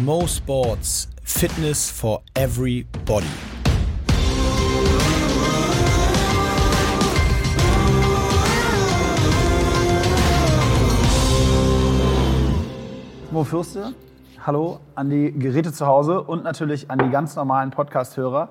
Mo Sports Fitness for Everybody. Mo Fürste, hallo an die Geräte zu Hause und natürlich an die ganz normalen Podcast-Hörer.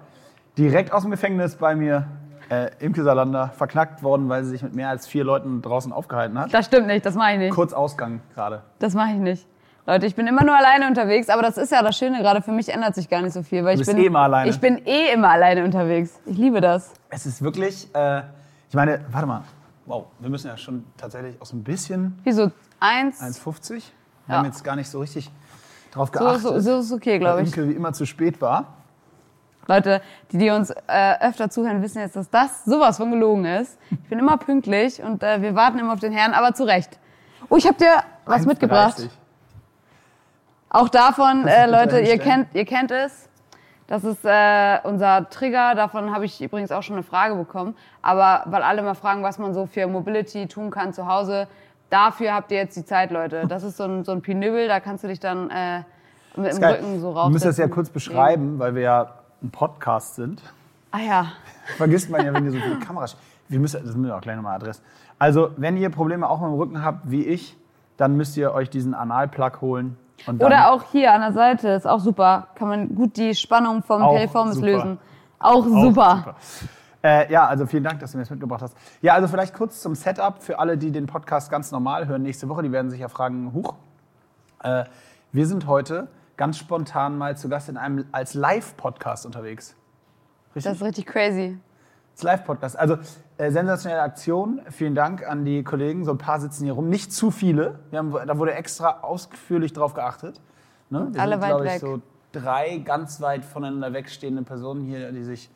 Direkt aus dem Gefängnis bei mir äh, Imke Salander, verknackt worden, weil sie sich mit mehr als vier Leuten draußen aufgehalten hat. Das stimmt nicht, das mache ich nicht. Kurz Ausgang gerade. Das mache ich nicht. Leute, ich bin immer nur alleine unterwegs, aber das ist ja das Schöne gerade. Für mich ändert sich gar nicht so viel. Weil Du ich bin, eh immer alleine. Ich bin eh immer alleine unterwegs. Ich liebe das. Es ist wirklich, äh, ich meine, warte mal, wow, wir müssen ja schon tatsächlich aus ein bisschen Wie so eins. 1,50. Wir Ja. haben jetzt gar nicht so richtig drauf So, geachtet, so, so ist okay, glaube ich. Imke wie immer zu spät war. Leute, die, die uns äh, öfter zuhören, wissen jetzt, dass das sowas von gelogen ist. Ich bin immer pünktlich und äh, wir warten immer auf den Herrn, aber zu Recht. Oh, ich habe dir was 1,30. mitgebracht. Auch davon, äh, Leute, ihr kennt, ihr kennt es. Das ist äh, unser Trigger. Davon habe ich übrigens auch schon eine Frage bekommen. Aber weil alle mal fragen, was man so für Mobility tun kann zu Hause, dafür habt ihr jetzt die Zeit, Leute. Das ist so ein, so ein Pinübel, da kannst du dich dann äh, mit dem. Rücken so Du musst das ja kurz beschreiben, weil wir ja ein Podcast sind. Ah ja. Vergisst man ja, wenn ihr so viele Kameras. Wir müssen, das müssen wir auch gleich nochmal adress. Also, wenn ihr Probleme auch mit dem Rücken habt, wie ich, dann müsst ihr euch diesen Analplug holen. Oder auch hier an der Seite, ist auch super. Kann man gut die Spannung vom Auch Piriformis super. lösen. Auch Auch super. Äh, ja, also vielen Dank, dass du mir das mitgebracht hast. Ja, also vielleicht kurz zum Setup für alle, die den Podcast ganz normal hören nächste Woche. Die werden sich ja fragen, huch. Äh, wir sind heute ganz spontan mal zu Gast in einem als Live-Podcast unterwegs. Das ist richtig crazy. Das Live-Podcast. Also äh, sensationelle Aktion. Vielen Dank an die Kollegen. So ein paar sitzen hier rum. Nicht zu viele. Haben, da wurde extra ausführlich drauf geachtet. Ne? Wir Alle sind, weit glaube ich, weg. so drei ganz weit voneinander wegstehende Personen hier, die sich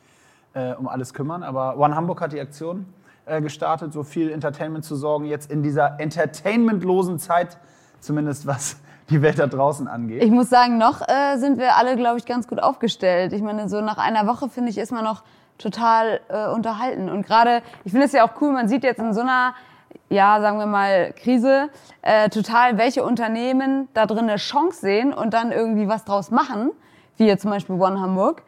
äh, um alles kümmern. Aber One Hamburg hat die Aktion äh, gestartet, so viel Entertainment zu sorgen. Jetzt in dieser entertainmentlosen Zeit, zumindest was die Welt da draußen angeht. Ich muss sagen, noch äh, sind wir alle, glaube ich, ganz gut aufgestellt. Ich meine, so nach einer Woche, finde ich, ist man noch total äh, unterhalten. Und gerade, ich finde es ja auch cool, man sieht jetzt in so einer, ja, sagen wir mal, Krise, äh, total, welche Unternehmen da drin eine Chance sehen und dann irgendwie was draus machen, wie jetzt zum Beispiel One Hamburg.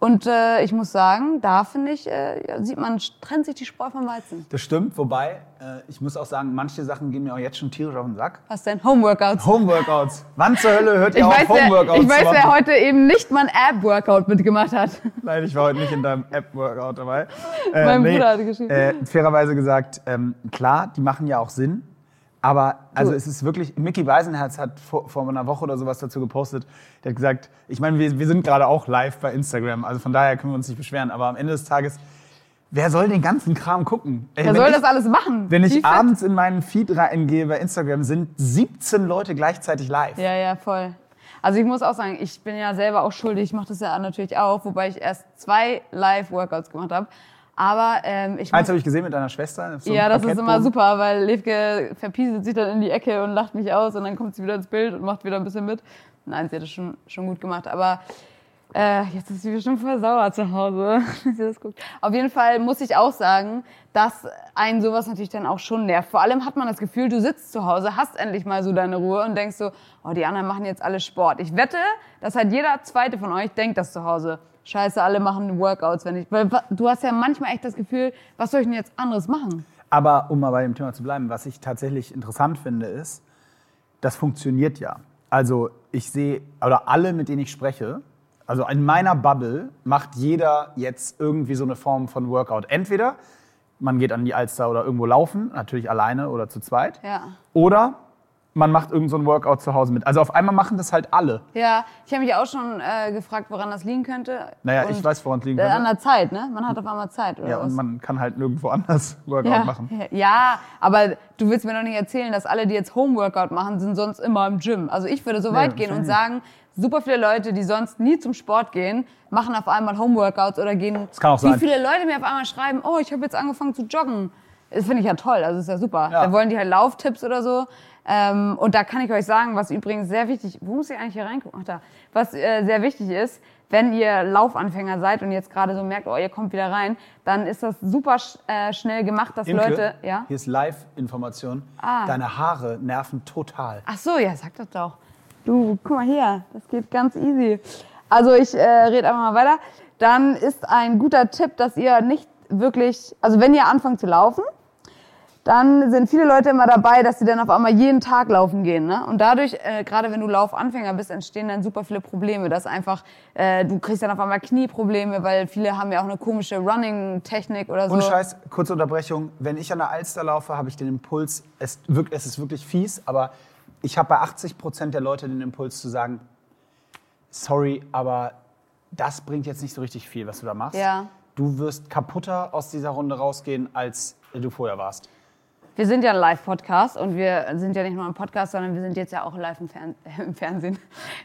Und äh, ich muss sagen, da finde ich, äh, sieht man, trennt sich die Spreu vom Weizen. das stimmt, wobei, äh, ich muss auch sagen, manche Sachen gehen mir auch jetzt schon tierisch auf den Sack. Was denn? Homeworkouts. Homeworkouts. Wann zur Hölle hört ihr Ich auf, weiß, wer, Homeworkouts ich weiß, machen? wer heute eben nicht mal ein Ab-Workout mitgemacht hat. Nein, ich war heute nicht in deinem App-Workout dabei. Äh, Mein Bruder hatte geschrieben. Äh, fairerweise gesagt, ähm, klar, die machen ja auch Sinn. Aber also es ist wirklich, Mickey Beisenherz hat vor, vor einer Woche oder sowas dazu gepostet. Der hat gesagt, ich meine, wir, wir sind gerade auch live bei Instagram, also von daher können wir uns nicht beschweren. Aber am Ende des Tages, wer soll den ganzen Kram gucken? Wer wenn soll ich, das alles machen? Wenn Wie ich fett? abends in meinen Feed reingehe bei Instagram, sind 17 Leute gleichzeitig live. Ja, ja, voll. Also ich muss auch sagen, ich bin ja selber auch schuldig. Ich mache das ja natürlich auch, wobei ich erst zwei Live-Workouts gemacht habe. Aber ähm, ich Eins habe ich gesehen mit deiner Schwester. so ja, das ist immer super, weil Levke verpieselt sich dann in die Ecke und lacht mich aus und dann kommt sie wieder ins Bild und macht wieder ein bisschen mit. Nein, sie hat das schon, schon gut gemacht. Aber äh, jetzt ist sie bestimmt voll sauer zu Hause, sie das guckt. Auf jeden Fall muss ich auch sagen, dass einen sowas natürlich dann auch schon nervt. Vor allem hat man das Gefühl, du sitzt zu Hause, hast endlich mal so deine Ruhe und denkst so, oh, die anderen machen jetzt alle Sport. Ich wette, dass halt jeder zweite von euch denkt das zu Hause. Scheiße, alle machen Workouts, wenn ich. Weil du hast ja manchmal echt das Gefühl, was soll ich denn jetzt anderes machen? Aber um mal bei dem Thema zu bleiben, was ich tatsächlich interessant finde, ist, das funktioniert ja. Also ich sehe, oder alle, mit denen ich spreche, also in meiner Bubble macht jeder jetzt irgendwie so eine Form von Workout. Entweder man geht an die Alster oder irgendwo laufen, natürlich alleine oder zu zweit. Ja. Oder man macht irgend so ein Workout zu Hause mit. Also auf einmal machen das halt alle. Ja, ich habe mich auch schon äh, gefragt, woran das liegen könnte. Naja, Und, ich weiß, woran es liegen äh, An könnte. der Zeit, ne? Man hat auf einmal Zeit, oder Ja, was? und man kann halt nirgendwo anders Workout ja, machen. ja, aber du willst mir doch nicht erzählen, dass alle, die jetzt Homeworkout machen, sind sonst immer im Gym. Also ich würde so weit gehen und sagen, super viele Leute, die sonst nie zum Sport gehen, machen auf einmal Homeworkouts oder gehen. Das kann auch Wie sein. viele Leute mir auf einmal schreiben, oh, ich habe jetzt angefangen zu joggen. Das finde ich ja toll, also ist ja super. Ja. Da wollen die halt Lauftipps oder so. Ähm, und da kann ich euch sagen, was übrigens sehr wichtig, wo muss ich eigentlich hier reingucken? Ach da. Was äh, sehr wichtig ist, wenn ihr Laufanfänger seid und jetzt gerade so merkt, oh, ihr kommt wieder rein, dann ist das super äh, schnell gemacht, dass Imke, Leute, ja? Hier ist Live-Information. Ah. Deine Haare nerven total. Ach so, ja, sag das doch. Du, guck mal hier, das geht ganz easy. Also ich äh, rede einfach mal weiter. Dann ist ein guter Tipp, dass ihr nicht wirklich, also wenn ihr anfangt zu laufen, dann sind viele Leute immer dabei, dass sie dann auf einmal jeden Tag laufen gehen. Ne? Und dadurch, äh, gerade wenn du Laufanfänger bist, entstehen dann super viele Probleme. Das einfach, äh, du kriegst dann auf einmal Knieprobleme, weil viele haben ja auch eine komische Running-Technik oder so. Und Scheiß, kurze Unterbrechung. Wenn ich an der Alster laufe, habe ich den Impuls, es, es ist wirklich fies, aber ich habe bei 80 Prozent der Leute den Impuls zu sagen, sorry, aber das bringt jetzt nicht so richtig viel, was du da machst. Ja. Du wirst kaputter aus dieser Runde rausgehen, als du vorher warst. Wir sind ja ein Live-Podcast und wir sind ja nicht nur ein Podcast, sondern wir sind jetzt ja auch live im, Fern im Fernsehen.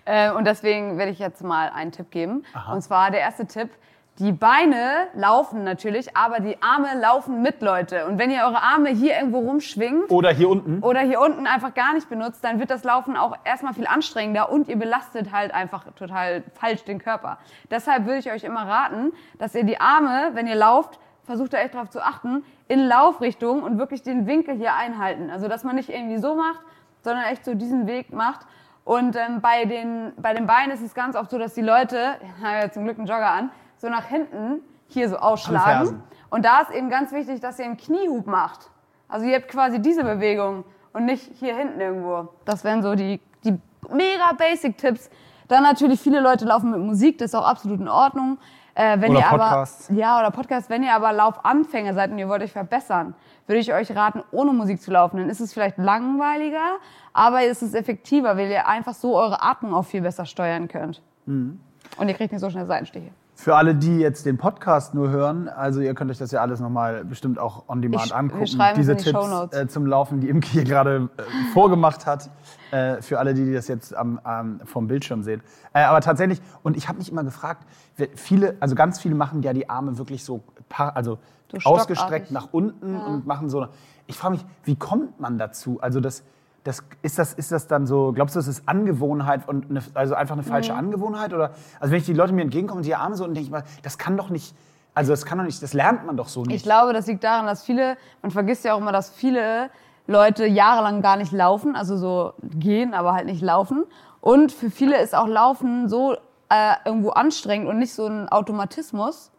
Äh, und deswegen werde ich jetzt mal einen Tipp geben. Aha. Und zwar der erste Tipp. Die Beine laufen natürlich, aber die Arme laufen mit, Leute. Und wenn ihr eure Arme hier irgendwo rumschwingt Oder hier unten. oder hier unten einfach gar nicht benutzt, dann wird das Laufen auch erstmal viel anstrengender und ihr belastet halt einfach total falsch den Körper. Deshalb würde ich euch immer raten, dass ihr die Arme, wenn ihr lauft, versucht da echt drauf zu achten, in Laufrichtung und wirklich den Winkel hier einhalten. Also dass man nicht irgendwie so macht, sondern echt so diesen Weg macht. Und ähm, bei, den, bei den Beinen ist es ganz oft so, dass die Leute, ich habe ja zum Glück einen Jogger an, so nach hinten hier so ausschlagen. Und da ist eben ganz wichtig, dass ihr einen Kniehub macht. Also ihr habt quasi diese Bewegung und nicht hier hinten irgendwo. Das wären so die, die mega Basic-Tipps. Dann natürlich, viele Leute laufen mit Musik, das ist auch absolut in Ordnung. Äh, wenn Oder ihr Podcasts. Aber, ja, oder Podcast. Wenn ihr aber Laufanfänger seid und ihr wollt euch verbessern, würde ich euch raten, ohne Musik zu laufen. Dann ist es vielleicht langweiliger, aber es ist effektiver, weil ihr einfach so eure Atmung auch viel besser steuern könnt. Mhm. Und ihr kriegt nicht so schnell Seitenstiche. Für alle, die jetzt den Podcast nur hören, also ihr könnt euch das ja alles nochmal bestimmt auch on demand Ich- angucken. Diese die Tipps äh, zum Laufen, die Imke hier gerade äh, vorgemacht hat. Äh, für alle, die das jetzt am, am, vom Bildschirm sehen. Äh, aber tatsächlich, und ich habe mich immer gefragt, viele, also ganz viele machen ja die Arme wirklich so, also So ausgestreckt nach unten und machen so. Ich frage mich, wie kommt man dazu? Also das, das, ist, das, ist das dann so, glaubst du, das ist Angewohnheit und eine, also einfach eine Mhm. falsche Angewohnheit? Oder, also wenn ich die Leute mir entgegenkommen und die Arme so und denke ich mal, das kann doch nicht, also das kann doch nicht, das lernt man doch so nicht. Ich glaube, das liegt daran, dass viele, man vergisst ja auch immer, dass viele Leute jahrelang gar nicht laufen, also so gehen, aber halt nicht laufen. Und für viele ist auch Laufen so äh, irgendwo anstrengend und nicht so ein Automatismus,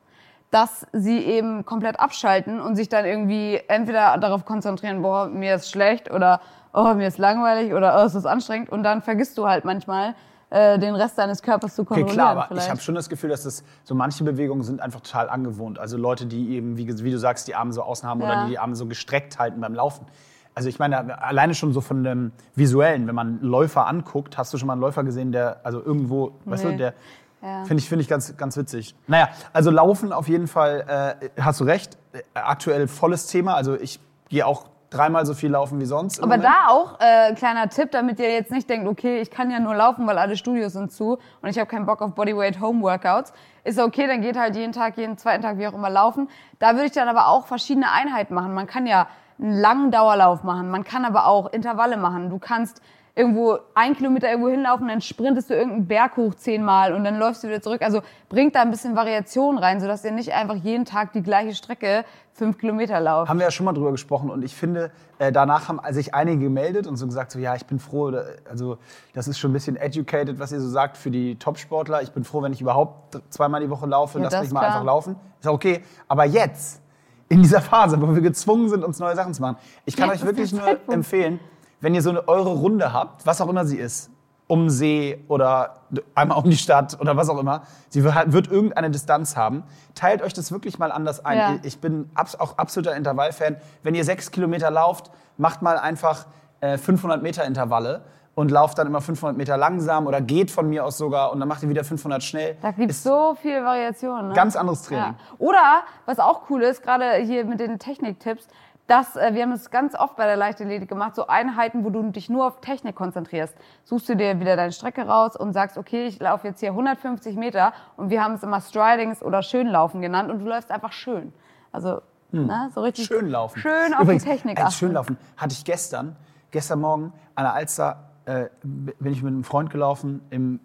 dass sie eben komplett abschalten und sich dann irgendwie entweder darauf konzentrieren, boah, mir ist schlecht oder oh, mir ist langweilig oder oh, es ist anstrengend und dann vergisst du halt manchmal äh, den Rest deines Körpers zu Okay, kontrollieren. klar, aber vielleicht. ich habe schon das Gefühl, dass das so manche Bewegungen sind einfach total angewohnt. Also Leute, die eben, wie, wie du sagst, die Arme so außen haben oder Ja. die die Arme so gestreckt halten beim Laufen. Also ich meine, alleine schon so von dem Visuellen, wenn man Läufer anguckt, hast du schon mal einen Läufer gesehen, der, also irgendwo, weißt du, Nee. der, Ja. finde ich, finde ich ganz, ganz witzig. Naja, also Laufen auf jeden Fall, äh, hast du recht, äh, aktuell volles Thema. Also ich gehe auch dreimal so viel laufen wie sonst. Aber Moment. da auch äh, kleiner Tipp, damit ihr jetzt nicht denkt, okay, ich kann ja nur laufen, weil alle Studios sind zu und ich habe keinen Bock auf Bodyweight Home Workouts. Ist okay, dann geht halt jeden Tag, jeden zweiten Tag, wie auch immer laufen. Da würde ich dann aber auch verschiedene Einheiten machen. Man kann ja einen langen Dauerlauf machen, man kann aber auch Intervalle machen. Du kannst irgendwo ein Kilometer irgendwo hinlaufen, dann sprintest du irgendeinen Berg hoch zehnmal und dann läufst du wieder zurück. Also bringt da ein bisschen Variation rein, sodass ihr nicht einfach jeden Tag die gleiche Strecke fünf Kilometer lauft. Haben wir ja schon mal drüber gesprochen und ich finde, äh, danach haben sich einige gemeldet und so gesagt, so, ja, ich bin froh, also das ist schon ein bisschen educated, was ihr so sagt für die Topsportler. Ich bin froh, wenn ich überhaupt zweimal die Woche laufe, Ja, lass das mich mal klar. einfach laufen. Ist okay. Aber jetzt, in dieser Phase, wo wir gezwungen sind, uns neue Sachen zu machen, ich kann Jetzt euch wirklich nur Zeitpunkt. empfehlen, wenn ihr so eine eure Runde habt, was auch immer sie ist, um den See oder einmal um die Stadt oder was auch immer, sie wird, wird irgendeine Distanz haben, teilt euch das wirklich mal anders ein. Ja. Ich bin auch absoluter Intervallfan. Wenn ihr sechs Kilometer lauft, macht mal einfach äh, 500 Meter Intervalle und lauft dann immer 500 Meter langsam oder geht von mir aus sogar und dann macht ihr wieder 500 schnell. Da gibt es so viel Variation. Ne? Ganz anderes Training. Ja. Oder, was auch cool ist, gerade hier mit den Techniktipps, dass äh, wir haben es ganz oft bei der Leichtathletik gemacht, so Einheiten, wo du dich nur auf Technik konzentrierst. Suchst du dir wieder deine Strecke raus und sagst, okay, ich laufe jetzt hier 150 Meter und wir haben es immer Stridings oder Schönlaufen genannt und du läufst einfach schön. Also, ne, so richtig Schön laufen. Schön auf Übrigens, die Technik als achten. Schönlaufen hatte ich gestern, gestern Morgen an der Alster, äh, bin ich mit einem Freund gelaufen, im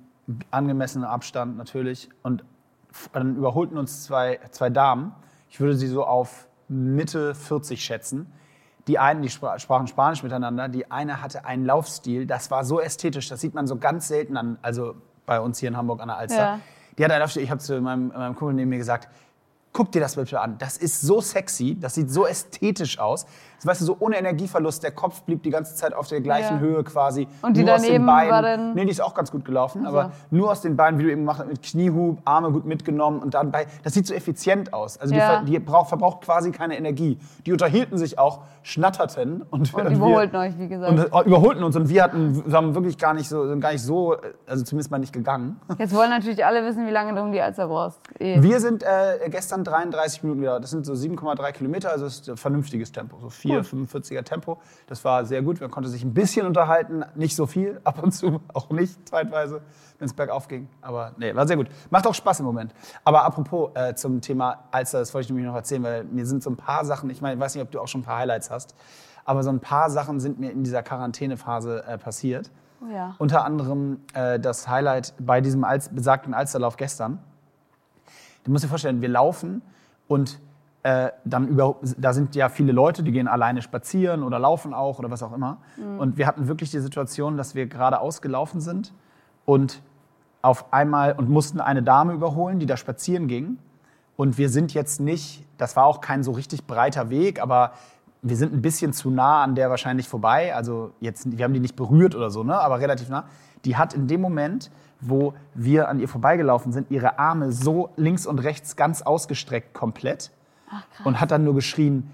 angemessenen Abstand natürlich. Und dann überholten uns zwei, zwei Damen. Ich würde sie so auf Mitte 40 schätzen. Die einen, die spra sprachen Spanisch miteinander, die eine hatte einen Laufstil, das war so ästhetisch, das sieht man so ganz selten an, also bei uns hier in Hamburg an der Alster. Ja. Die hat einen Laufstil, ich habe zu meinem, meinem Kumpel neben mir gesagt, guck dir das bitte an. Das ist so sexy, das sieht so ästhetisch aus. Weißt du, so ohne Energieverlust, der Kopf blieb die ganze Zeit auf der gleichen Ja. Höhe quasi. Und die Nur aus den daneben Beinen. war dann- Nee, die ist auch ganz gut gelaufen, Ach so. aber nur aus den Beinen, wie du eben gemacht hast, mit Kniehub, Arme gut mitgenommen und dann bei, das sieht so effizient aus. Also die, Ja. ver, die braucht, verbraucht quasi keine Energie. Die unterhielten sich auch, schnatterten und, Und wir- überholten euch, wie gesagt. und äh, überholten uns und wir hatten, wir haben wirklich gar nicht so, sind gar nicht so, also zumindest mal nicht gegangen. Jetzt wollen natürlich alle wissen, wie lange du um die Alster brauchst. Eh. Wir sind äh, gestern 33 Minuten wieder, das sind so 7,3 Kilometer, also das ist ein vernünftiges Tempo, so 4, 45er Tempo. Das war sehr gut, man konnte sich ein bisschen unterhalten, nicht so viel, ab und zu auch nicht, zeitweise, wenn es bergauf ging. Aber nee, war sehr gut. Macht auch Spaß im Moment. Aber apropos äh, zum Thema Alster, das wollte ich nämlich noch erzählen, weil mir sind so ein paar Sachen, ich meine, ich weiß nicht, ob du auch schon ein paar Highlights hast, aber so ein paar Sachen sind mir in dieser Quarantänephase äh, passiert. Oh ja. Unter anderem äh, das Highlight bei diesem Alz besagten Alsterlauf gestern. Du musst dir vorstellen, wir laufen und äh, dann über, da sind ja viele Leute, die gehen alleine spazieren oder laufen auch oder was auch immer. Und wir hatten wirklich die Situation, dass wir gerade ausgelaufen sind und auf einmal und mussten eine Dame überholen, die da spazieren ging. Und wir sind jetzt nicht, das war auch kein so richtig breiter Weg, aber wir sind ein bisschen zu nah an der wahrscheinlich vorbei. Also jetzt, wir haben die nicht berührt oder so, ne? aber relativ nah. Die hat in dem Moment, wo wir an ihr vorbeigelaufen sind, ihre Arme so links und rechts ganz ausgestreckt komplett und hat dann nur geschrien,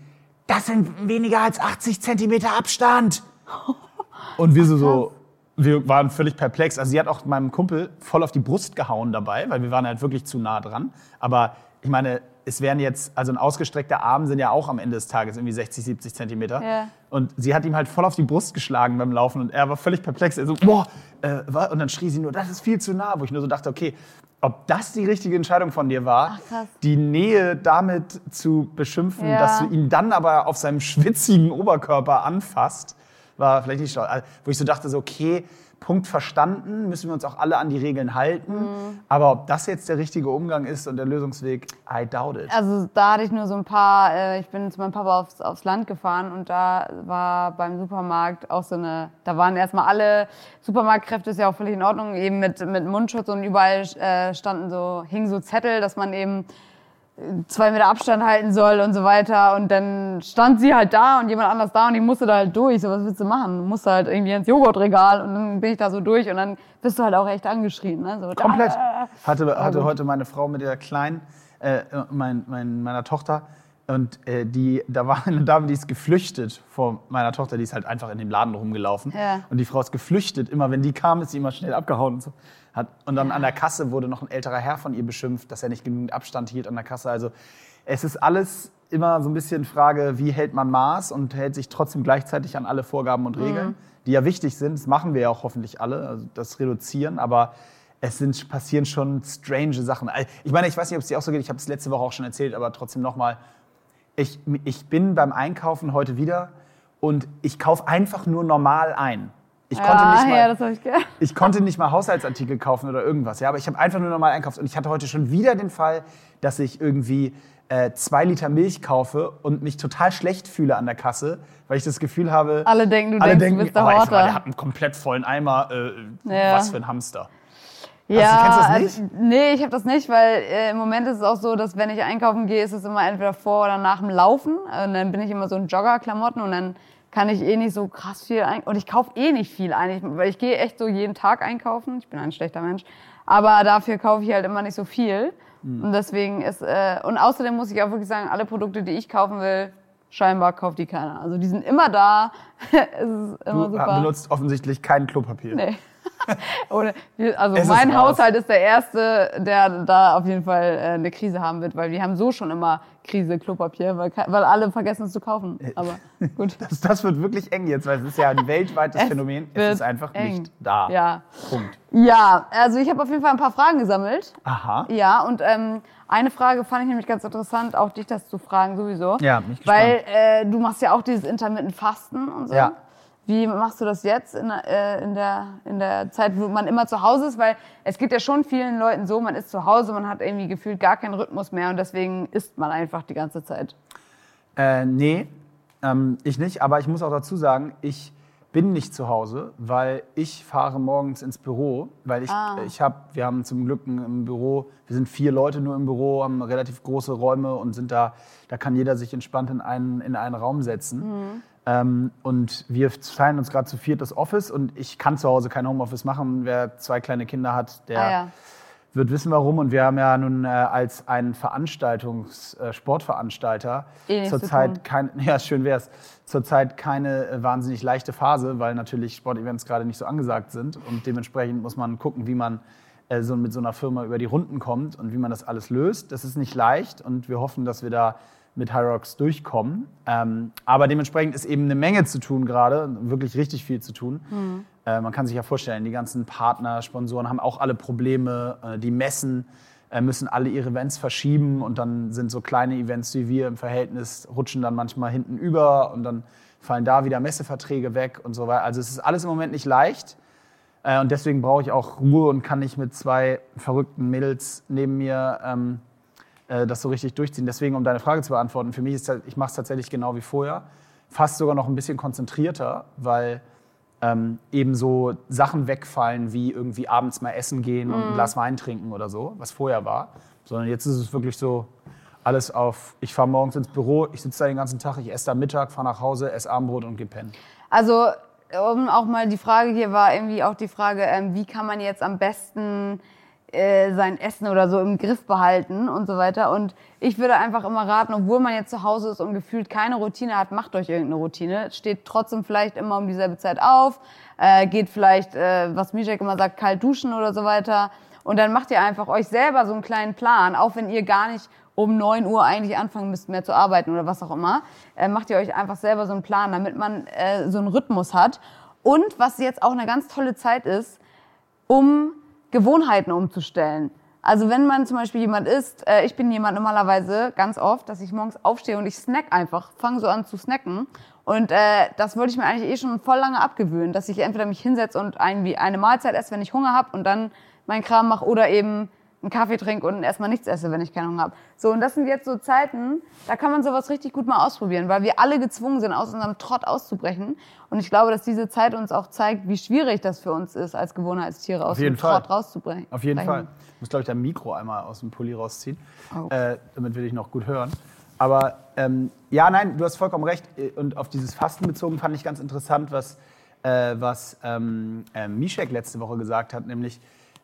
das sind weniger als 80 Zentimeter Abstand. Und wir so, so, wir waren völlig perplex. Also sie hat auch meinem Kumpel voll auf die Brust gehauen dabei, weil wir waren halt wirklich zu nah dran. Aber ich meine, es wären jetzt, also ein ausgestreckter Arm sind ja auch am Ende des Tages irgendwie 60, 70 Zentimeter. Ja. Und sie hat ihm halt voll auf die Brust geschlagen beim Laufen und er war völlig perplex. Er so, boah, äh, und dann schrie sie nur, das ist viel zu nah, wo ich nur so dachte, okay, ob das die richtige Entscheidung von dir war, Ach, die Nähe damit zu beschimpfen, Ja. dass du ihn dann aber auf seinem schwitzigen Oberkörper anfasst, war vielleicht nicht schlau. Also, Wo ich so dachte, so, okay, Punkt verstanden, müssen wir uns auch alle an die Regeln halten. Mhm. Aber ob das jetzt der richtige Umgang ist und der Lösungsweg, I doubt it. Also da hatte ich nur so ein paar, äh, ich bin zu meinem Papa aufs, aufs Land gefahren und da war beim Supermarkt auch so eine, da waren erstmal alle Supermarktkräfte, ist ja auch völlig in Ordnung, eben mit, mit Mundschutz und überall äh, standen so, hingen so Zettel, dass man eben zwei Meter Abstand halten soll und so weiter. Und dann stand sie halt da und jemand anders da und ich musste da halt durch. So, was willst du machen? Du musst halt irgendwie ins Joghurtregal und dann bin ich da so durch und dann bist du halt auch echt angeschrien. Ne? So, Komplett. "Ah!" Hatte, hatte gut. heute meine Frau mit der Kleinen, äh, mein, mein, meiner Tochter, und äh, die, da war eine Dame, die ist geflüchtet vor meiner Tochter, die ist halt einfach in dem Laden rumgelaufen. Ja. Und die Frau ist geflüchtet. Immer wenn die kam, ist sie immer schnell abgehauen und so. Hat, und dann an der Kasse wurde noch ein älterer Herr von ihr beschimpft, dass er nicht genügend Abstand hielt an der Kasse. Also es ist alles immer so ein bisschen Frage, wie hält man Maß und hält sich trotzdem gleichzeitig an alle Vorgaben und Regeln, die ja wichtig sind. Das machen wir ja auch hoffentlich alle, also das Reduzieren. Aber es sind, passieren schon strange Sachen. Ich meine, ich weiß nicht, ob es dir auch so geht. Ich habe es letzte Woche auch schon erzählt, aber trotzdem nochmal. Ich, ich bin beim Einkaufen heute wieder und ich kaufe einfach nur normal ein. Ich konnte ja, nicht mal, ja, ich ich konnte nicht mal Haushaltsartikel kaufen oder irgendwas, ja, aber ich habe einfach nur normal einkauft. Und ich hatte heute schon wieder den Fall, dass ich irgendwie äh, zwei Liter Milch kaufe und mich total schlecht fühle an der Kasse, weil ich das Gefühl habe, Alle denken, du alle denkst, denken, du bist der oh, ey, Horter. der hat einen komplett vollen Eimer, äh, Ja. was für ein Hamster. Ja, kennst du das also, nicht? nee, ich habe das nicht, weil äh, im Moment ist es auch so, dass wenn ich einkaufen gehe, ist es immer entweder vor oder nach dem Laufen. Und dann bin ich immer so in Joggerklamotten und dann kann ich eh nicht so krass viel ein und ich kaufe eh nicht viel ein, ich, weil ich gehe echt so jeden Tag einkaufen. Ich bin ein schlechter Mensch, aber dafür kaufe ich halt immer nicht so viel Hm. und deswegen ist äh, und außerdem muss ich auch wirklich sagen, alle Produkte, die ich kaufen will, scheinbar kauft die keiner. Also die sind immer da. es ist immer Du super. benutzt offensichtlich kein Klopapier. Nee. Oder, also Es mein. Haushalt ist der erste, der da auf jeden Fall äh, eine Krise haben wird, weil wir haben so schon immer Krise Klopapier, weil, weil alle vergessen es zu kaufen. Aber gut. Das, das wird wirklich eng jetzt, weil es ist ja ein weltweites Es Phänomen. Es ist einfach eng. nicht da. Ja. Punkt. ja, also ich habe auf jeden Fall ein paar Fragen gesammelt. Aha. Ja, und ähm, eine Frage fand ich nämlich ganz interessant, auch dich das zu fragen sowieso. Ja, bin ich Weil äh, du machst ja auch dieses Intermittent Fasten und so. Ja. Wie machst du das jetzt in, äh, in, der, in der Zeit, wo man immer zu Hause ist? Weil es geht ja schon vielen Leuten so, man ist zu Hause, man hat irgendwie gefühlt gar keinen Rhythmus mehr und deswegen isst man einfach die ganze Zeit. Äh, nee, Ähm, ich nicht, aber ich muss auch dazu sagen, ich bin nicht zu Hause, weil ich fahre morgens ins Büro, weil ich, Ah. ich habe, wir haben zum Glück im Büro, wir sind vier Leute nur im Büro, haben relativ große Räume und sind da, da kann jeder sich entspannt in einen, in einen Raum setzen. Ähm, und wir teilen uns gerade zu viert das Office und ich kann zu Hause kein Homeoffice machen. Wer zwei kleine Kinder hat, der Ah, ja. wird wissen warum. Und wir haben ja nun äh, als ein Veranstaltungs-, äh, Sportveranstalter Eh zurzeit kein, ja schön wär's, zurzeit keine äh, wahnsinnig leichte Phase, weil natürlich Sportevents gerade nicht so angesagt sind und dementsprechend muss man gucken, wie man äh, so mit so einer Firma über die Runden kommt und wie man das alles löst. Das ist nicht leicht und wir hoffen, dass wir da mit Hyrox durchkommen. Ähm, aber dementsprechend ist eben eine Menge zu tun gerade, wirklich richtig viel zu tun. Äh, man kann sich ja vorstellen, die ganzen Partner, Sponsoren haben auch alle Probleme. Äh, die Messen äh, müssen alle ihre Events verschieben und dann sind so kleine Events wie wir im Verhältnis, rutschen dann manchmal hinten über und dann fallen da wieder Messeverträge weg und so weiter. Also es ist alles im Moment nicht leicht. Äh, und deswegen brauche ich auch Ruhe und kann nicht mit zwei verrückten Mädels neben mir ähm, äh, das so richtig durchziehen. Deswegen, um deine Frage zu beantworten, für mich ist ich mache es tatsächlich genau wie vorher. Fast sogar noch ein bisschen konzentrierter, weil ähm, eben so Sachen wegfallen, wie irgendwie abends mal essen gehen und ein Glas Wein trinken oder so, was vorher war. Sondern jetzt ist es wirklich so alles auf, ich fahre morgens ins Büro, ich sitze da den ganzen Tag, ich esse da Mittag, fahre nach Hause, esse Abendbrot und gehe pennen. Also, um auch mal die Frage hier war irgendwie auch die Frage, ähm, wie kann man jetzt am besten äh, sein Essen oder so im Griff behalten und so weiter. Und ich würde einfach immer raten, obwohl man jetzt zu Hause ist und gefühlt keine Routine hat, macht euch irgendeine Routine. Steht trotzdem vielleicht immer um dieselbe Zeit auf, äh, geht vielleicht, äh, was Mijek immer sagt, kalt duschen oder so weiter. Und dann macht ihr einfach euch selber so einen kleinen Plan, auch wenn ihr gar nicht um 9 Uhr eigentlich anfangen müsst, mehr zu arbeiten oder was auch immer, äh, macht ihr euch einfach selber so einen Plan, damit man äh, so einen Rhythmus hat. Und was jetzt auch eine ganz tolle Zeit ist, um Gewohnheiten umzustellen. Also wenn man zum Beispiel jemand ist, äh, ich bin jemand normalerweise ganz oft, dass ich morgens aufstehe und ich snack einfach, fange so an zu snacken. Und äh, das wollte ich mir eigentlich eh schon voll lange abgewöhnen, dass ich entweder mich hinsetze und irgendwie eine Mahlzeit esse, wenn ich Hunger habe und dann meinen Kram mache oder eben einen Kaffee trinke und erstmal nichts esse, wenn ich keinen Hunger habe. So, und das sind jetzt so Zeiten, da kann man sowas richtig gut mal ausprobieren, weil wir alle gezwungen sind, aus unserem Trott auszubrechen. Und ich glaube, dass diese Zeit uns auch zeigt, wie schwierig das für uns ist, als Gewohnheitstiere aus dem Fall. Trott rauszubrechen. Auf jeden Fall. Ich muss, glaube ich, dein Mikro einmal aus dem Pulli rausziehen, Oh. äh, damit wir dich noch gut hören. Aber ähm, ja, nein, du hast vollkommen recht. Und auf dieses Fasten bezogen fand ich ganz interessant, was, äh, was ähm, äh, Mishek letzte Woche gesagt hat, nämlich,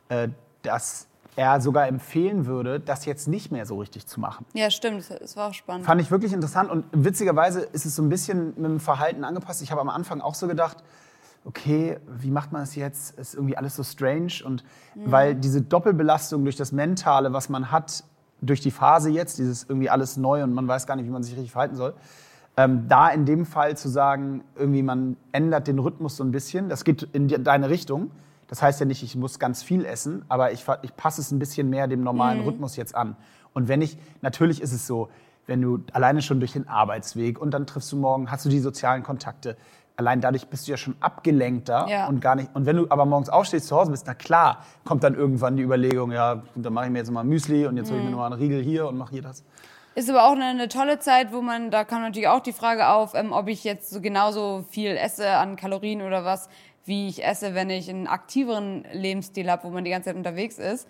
äh, dass er sogar empfehlen würde, das jetzt nicht mehr so richtig zu machen. Ja, stimmt, das war auch spannend. Fand ich wirklich interessant und witzigerweise ist es so ein bisschen mit dem Verhalten angepasst. Ich habe am Anfang auch so gedacht, okay, wie macht man das jetzt? Ist irgendwie alles so strange und weil diese Doppelbelastung durch das Mentale, was man hat, durch die Phase jetzt, dieses irgendwie alles neu und man weiß gar nicht, wie man sich richtig verhalten soll, ähm, da in dem Fall zu sagen, irgendwie man ändert den Rhythmus so ein bisschen, das geht in die, deine Richtung. Das heißt ja nicht, ich muss ganz viel essen, aber ich, ich passe es ein bisschen mehr dem normalen Rhythmus jetzt an. Und wenn ich, natürlich ist es so, wenn du alleine schon durch den Arbeitsweg und dann triffst du morgen, hast du die sozialen Kontakte. Allein dadurch bist du ja schon abgelenkter Ja. und gar nicht. Und wenn du aber morgens aufstehst, zu Hause bist, na klar, kommt dann irgendwann die Überlegung, ja, dann mache ich mir jetzt mal Müsli und jetzt hole ich mir noch mal einen Riegel hier und mache hier das. Ist aber auch eine, eine tolle Zeit, wo man, da kam natürlich auch die Frage auf, ähm, ob ich jetzt so genauso viel esse an Kalorien oder was, wie ich esse, wenn ich einen aktiveren Lebensstil habe, wo man die ganze Zeit unterwegs ist.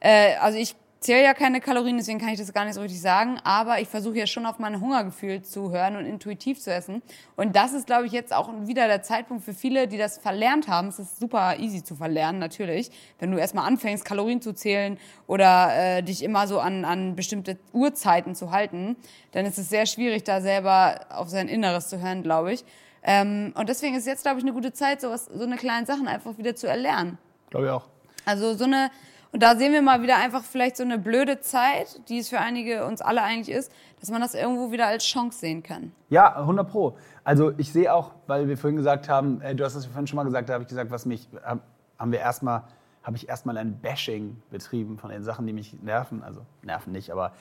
Äh, also ich zähle ja keine Kalorien, deswegen kann ich das gar nicht so richtig sagen, aber ich versuche ja schon auf mein Hungergefühl zu hören und intuitiv zu essen. Und das ist, glaube ich, jetzt auch wieder der Zeitpunkt für viele, die das verlernt haben. Es ist super easy zu verlernen, natürlich. Wenn du erstmal anfängst, Kalorien zu zählen oder äh, dich immer so an, an bestimmte Uhrzeiten zu halten, dann ist es sehr schwierig, da selber auf sein Inneres zu hören, glaube ich. Ähm, und deswegen ist jetzt, glaube ich, eine gute Zeit, sowas, so eine kleine Sachen einfach wieder zu erlernen. Glaube ich auch. Also so eine, und da sehen wir mal wieder einfach vielleicht so eine blöde Zeit, die es für einige uns alle eigentlich ist, dass man das irgendwo wieder als Chance sehen kann. Ja, 100 Pro. Also ich sehe auch, weil wir vorhin gesagt haben, äh, du hast es vorhin schon mal gesagt, da habe ich gesagt, was mich, äh, haben wir erstmal, habe ich erstmal ein Bashing betrieben von den Sachen, die mich nerven. Also nerven nicht, aber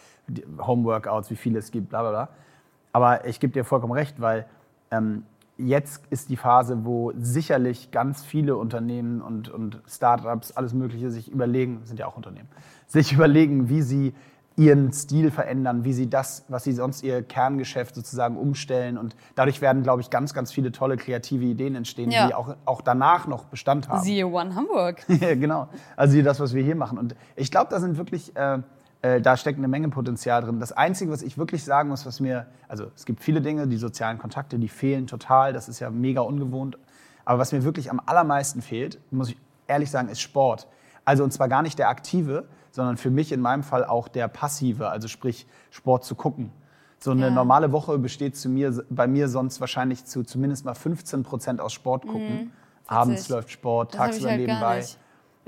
Homeworkouts, wie viele es gibt, bla bla bla. Aber ich gebe dir vollkommen recht, weil ähm, jetzt ist die Phase, wo sicherlich ganz viele Unternehmen und, und Startups, alles Mögliche sich überlegen, sind ja auch Unternehmen, sich überlegen, wie sie ihren Stil verändern, wie sie das, was sie sonst ihr Kerngeschäft sozusagen umstellen. Und dadurch werden, glaube ich, ganz, ganz viele tolle kreative Ideen entstehen, Ja. die auch, auch danach noch Bestand haben. Siehe One Hamburg. Ja, genau. Also das, was wir hier machen. Und ich glaube, da sind wirklich, äh, äh, da steckt eine Menge Potenzial drin. Das Einzige, was ich wirklich sagen muss, was mir, also es gibt viele Dinge, die sozialen Kontakte, die fehlen total. Das ist ja mega ungewohnt. Aber was mir wirklich am allermeisten fehlt, muss ich ehrlich sagen, ist Sport. Also und zwar gar nicht der aktive, sondern für mich in meinem Fall auch der passive, also sprich Sport zu gucken. So eine Ja. normale Woche besteht zu mir, bei mir sonst wahrscheinlich zu zumindest mal 15 Prozent aus Sport gucken. Abends witzig. läuft Sport, Mhm. Tagsüber halt nebenbei. nicht.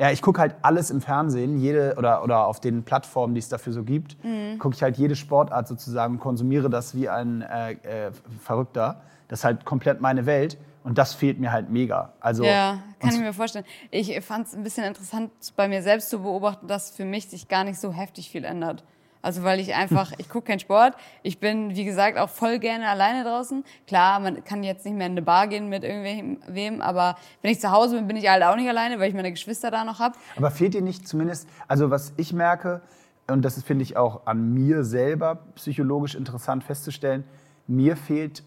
Ja, ich gucke halt alles im Fernsehen, jede oder, oder auf den Plattformen, die es dafür so gibt, Mhm. gucke ich halt jede Sportart sozusagen und konsumiere das wie ein äh, äh, Verrückter. Das ist halt komplett meine Welt und das fehlt mir halt mega. Also Ja, kann ich mir vorstellen. Ich fand es ein bisschen interessant, bei mir selbst zu beobachten, dass für mich sich gar nicht so heftig viel ändert. Also weil ich einfach, ich gucke keinen Sport. Ich bin, wie gesagt, auch voll gerne alleine draußen. Klar, man kann jetzt nicht mehr in eine Bar gehen mit irgendwem, aber wenn ich zu Hause bin, bin ich halt auch nicht alleine, weil ich meine Geschwister da noch hab. Aber fehlt dir nicht zumindest, also was ich merke, und das finde ich auch an mir selber psychologisch interessant festzustellen, mir fehlt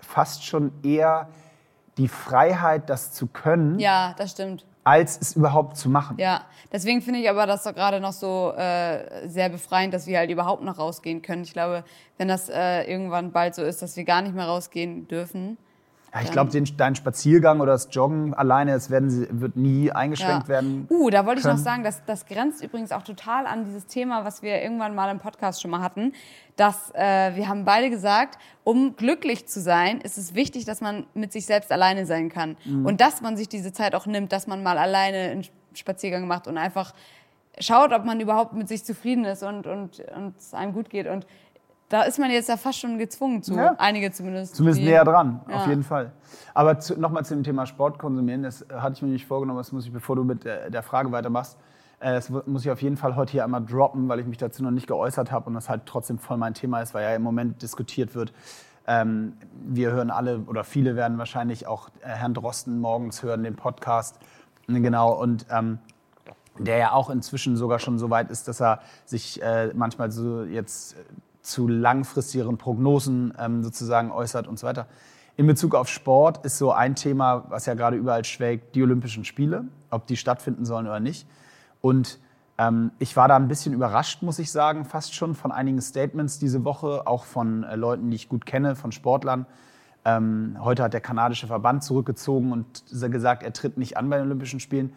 fast schon eher die Freiheit, das zu können, Ja, das stimmt. Als es überhaupt zu machen. Ja, deswegen finde ich aber das doch gerade noch so äh, sehr befreiend, dass wir halt überhaupt noch rausgehen können. Ich glaube, wenn das äh, irgendwann bald so ist, dass wir gar nicht mehr rausgehen dürfen, Ja, ich glaube, dein Spaziergang oder das Joggen alleine, es werden, wird nie eingeschränkt werden. Uh, da wollte ich noch sagen, dass das grenzt übrigens auch total an dieses Thema, was wir irgendwann mal im Podcast schon mal hatten, dass äh, wir haben beide gesagt, um glücklich zu sein, ist es wichtig, dass man mit sich selbst alleine sein kann Mhm. und dass man sich diese Zeit auch nimmt, dass man mal alleine einen Spaziergang macht und einfach schaut, ob man überhaupt mit sich zufrieden ist und und und es einem gut geht und da ist man jetzt ja fast schon gezwungen zu, Ja. einige zumindest. Zumindest näher dran, Ja. auf jeden Fall. Aber zu, nochmal zu dem Thema Sport konsumieren, das hatte ich mir nicht vorgenommen, das muss ich, bevor du mit der, Frage weitermachst, äh, das mu- muss ich auf jeden Fall heute hier einmal droppen, weil ich mich dazu noch nicht geäußert habe und das halt trotzdem voll mein Thema ist, weil ja im Moment diskutiert wird. Ähm, wir hören alle oder viele werden wahrscheinlich auch äh, Herrn Drosten morgens hören, den Podcast. Genau, und ähm, der ja auch inzwischen sogar schon so weit ist, dass er sich äh, manchmal so jetzt zu langfristigeren Prognosen ähm, sozusagen äußert und so weiter. In Bezug auf Sport ist so ein Thema, was ja gerade überall schwelgt, die Olympischen Spiele, ob die stattfinden sollen oder nicht. Und ähm, ich war da ein bisschen überrascht, muss ich sagen, fast schon von einigen Statements diese Woche, auch von äh, Leuten, die ich gut kenne, von Sportlern. Ähm, heute hat der kanadische Verband zurückgezogen und gesagt, er tritt nicht an bei den Olympischen Spielen.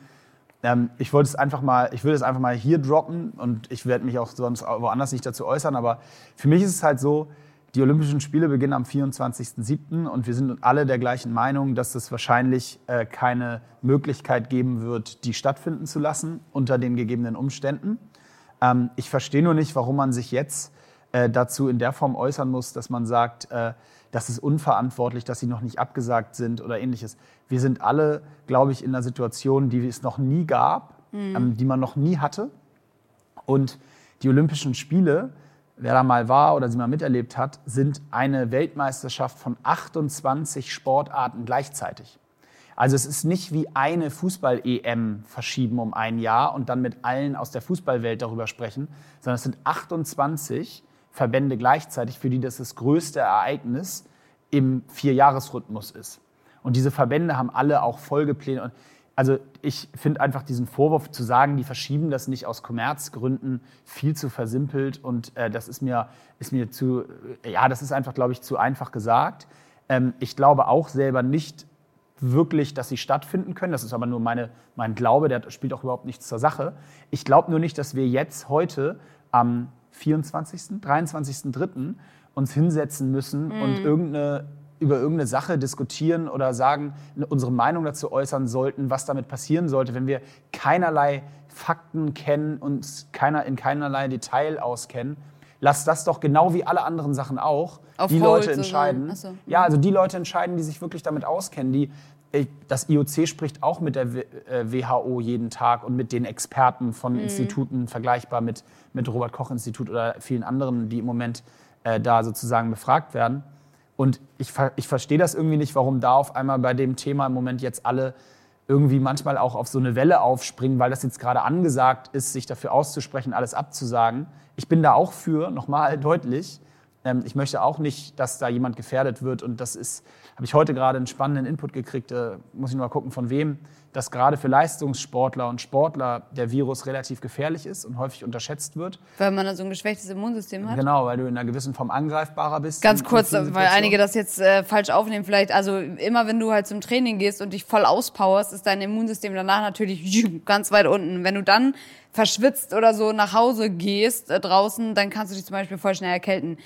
Ähm, ich wollte es einfach mal, ich würde es einfach mal hier droppen und ich werde mich auch sonst woanders nicht dazu äußern, aber für mich ist es halt so, die Olympischen Spiele beginnen am 24.07. und wir sind alle der gleichen Meinung, dass es wahrscheinlich äh, keine Möglichkeit geben wird, die stattfinden zu lassen unter den gegebenen Umständen. Ähm, ich verstehe nur nicht, warum man sich jetzt äh, dazu in der Form äußern muss, dass man sagt, äh, das ist unverantwortlich, dass sie noch nicht abgesagt sind oder ähnliches. Wir sind alle, glaube ich, in einer Situation, die es noch nie gab, ähm, die man noch nie hatte. Und die Olympischen Spiele, wer da mal war oder sie mal miterlebt hat, sind eine Weltmeisterschaft von 28 Sportarten gleichzeitig. Also es ist nicht wie eine Fußball-EM verschieben um ein Jahr und dann mit allen aus der Fußballwelt darüber sprechen, sondern es sind 28 Verbände gleichzeitig, für die das das größte Ereignis im Vierjahresrhythmus ist. Und diese Verbände haben alle auch Folgepläne. Und also ich finde einfach diesen Vorwurf zu sagen, die verschieben das nicht aus Kommerzgründen, viel zu versimpelt und äh, das ist mir, ist mir zu, ja, das ist einfach, glaube ich, zu einfach gesagt. Ähm, ich glaube auch selber nicht wirklich, dass sie stattfinden können. Das ist aber nur meine, mein Glaube, der spielt auch überhaupt nichts zur Sache. Ich glaube nur nicht, dass wir jetzt heute am 24., 23.03. uns hinsetzen müssen und irgendeine, über irgendeine Sache diskutieren oder sagen, unsere Meinung dazu äußern sollten, was damit passieren sollte, wenn wir keinerlei Fakten kennen, uns keiner, in keinerlei Detail auskennen. Lass das doch genau wie alle anderen Sachen auch Auf die Hold Leute entscheiden. So. Ja, also die Leute entscheiden, die sich wirklich damit auskennen. Die, das IOC spricht auch mit der W- äh, WHO jeden Tag und mit den Experten von Mhm. Instituten, vergleichbar mit, mit Robert-Koch-Institut oder vielen anderen, die im Moment äh, da sozusagen befragt werden. Und ich, ich verstehe das irgendwie nicht, warum da auf einmal bei dem Thema im Moment jetzt alle irgendwie manchmal auch auf so eine Welle aufspringen, weil das jetzt gerade angesagt ist, sich dafür auszusprechen, alles abzusagen. Ich bin da auch für, nochmal deutlich. Ähm, ich möchte auch nicht, dass da jemand gefährdet wird. Und das ist, habe ich heute gerade einen spannenden Input gekriegt, äh, muss ich nur mal gucken, von wem, dass gerade für Leistungssportler und Sportler der Virus relativ gefährlich ist und häufig unterschätzt wird. Weil man dann so ein geschwächtes Immunsystem hat. Genau, weil du in einer gewissen Form angreifbarer bist. Ganz kurz, weil einige das jetzt äh, falsch aufnehmen vielleicht. Also immer wenn du halt zum Training gehst und dich voll auspowerst, ist dein Immunsystem danach natürlich ganz weit unten. Wenn du dann verschwitzt oder so nach Hause gehst äh, draußen, dann kannst du dich zum Beispiel voll schnell erkälten.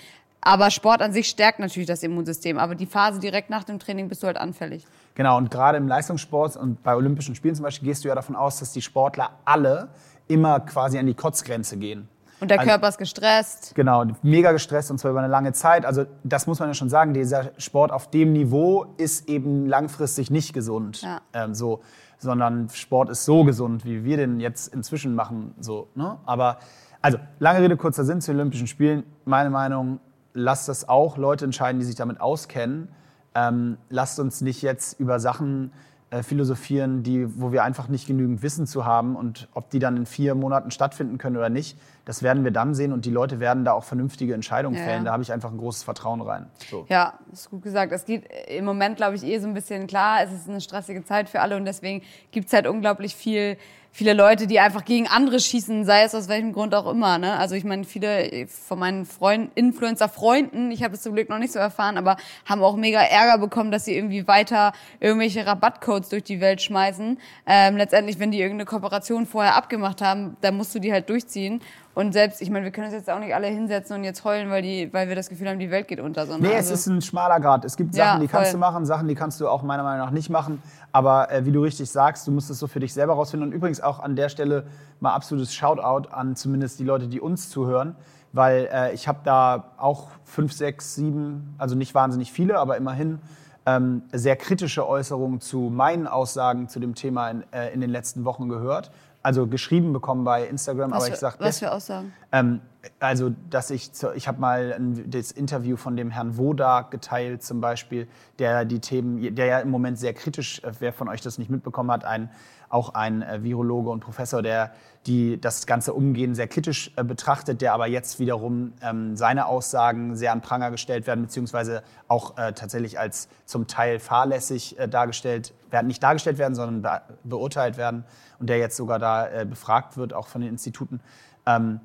Aber Sport an sich stärkt natürlich das Immunsystem. Aber die Phase direkt nach dem Training bist du halt anfällig. Genau, und gerade im Leistungssport und bei Olympischen Spielen zum Beispiel gehst du ja davon aus, dass die Sportler alle immer quasi an die Kotzgrenze gehen. Und der Also- Körper ist gestresst. Genau, mega gestresst und zwar über eine lange Zeit. Also das muss man ja schon sagen, dieser Sport auf dem Niveau ist eben langfristig nicht gesund. Ja. Ähm, so, sondern Sport ist so gesund, wie wir den jetzt inzwischen machen. So, ne? Aber also, lange Rede, kurzer Sinn zu den Olympischen Spielen. Meine Meinung, lasst das auch Leute entscheiden, die sich damit auskennen. Ähm, lasst uns nicht jetzt über Sachen äh, philosophieren, die, wo wir einfach nicht genügend Wissen zu haben und ob die dann in vier Monaten stattfinden können oder nicht, das werden wir dann sehen und die Leute werden da auch vernünftige Entscheidungen Ja, fällen. ja. Da habe ich einfach ein großes Vertrauen rein. So. Ja, ist gut gesagt. Es geht im Moment, glaube ich, eh so ein bisschen klar. Es ist eine stressige Zeit für alle und deswegen gibt's halt unglaublich viel, viele Leute, die einfach gegen andere schießen, sei es aus welchem Grund auch immer. Ne? Also ich meine, viele von meinen Freunden, Influencer-Freunden, ich habe es zum Glück noch nicht so erfahren, aber haben auch mega Ärger bekommen, dass sie irgendwie weiter irgendwelche Rabattcodes durch die Welt schmeißen. Ähm, letztendlich, wenn die irgendeine Kooperation vorher abgemacht haben, dann musst du die halt durchziehen. Und selbst, ich meine, wir können uns jetzt auch nicht alle hinsetzen und jetzt heulen, weil, die, weil wir das Gefühl haben, die Welt geht unter. Sondern Nee, also, es ist ein schmaler Grad. Es gibt Ja, Sachen, die kannst voll. du machen, Sachen, die kannst du auch meiner Meinung nach nicht machen. Aber äh, wie du richtig sagst, du musst es so für dich selber rausfinden. Und übrigens auch an der Stelle mal absolutes Shoutout an zumindest die Leute, die uns zuhören. Weil äh, ich habe da auch fünf, sechs, sieben, also nicht wahnsinnig viele, aber immerhin ähm, sehr kritische Äußerungen zu meinen Aussagen zu dem Thema in, äh, in den letzten Wochen gehört. Also geschrieben bekommen bei Instagram, was, aber ich für, sag was für Aussagen? ähm, also, dass ich, ich habe mal ein, das Interview von dem Herrn Woda geteilt, zum Beispiel, der die Themen, der ja im Moment sehr kritisch, wer von euch das nicht mitbekommen hat, ein, auch ein äh, Virologe und Professor, der die das ganze Umgehen sehr kritisch äh, betrachtet, der aber jetzt wiederum ähm, seine Aussagen sehr an Pranger gestellt werden, beziehungsweise auch äh, tatsächlich als zum Teil fahrlässig äh, dargestellt werden, nicht dargestellt werden, sondern be beurteilt werden und der jetzt sogar da äh, befragt wird, auch von den Instituten. Ähm,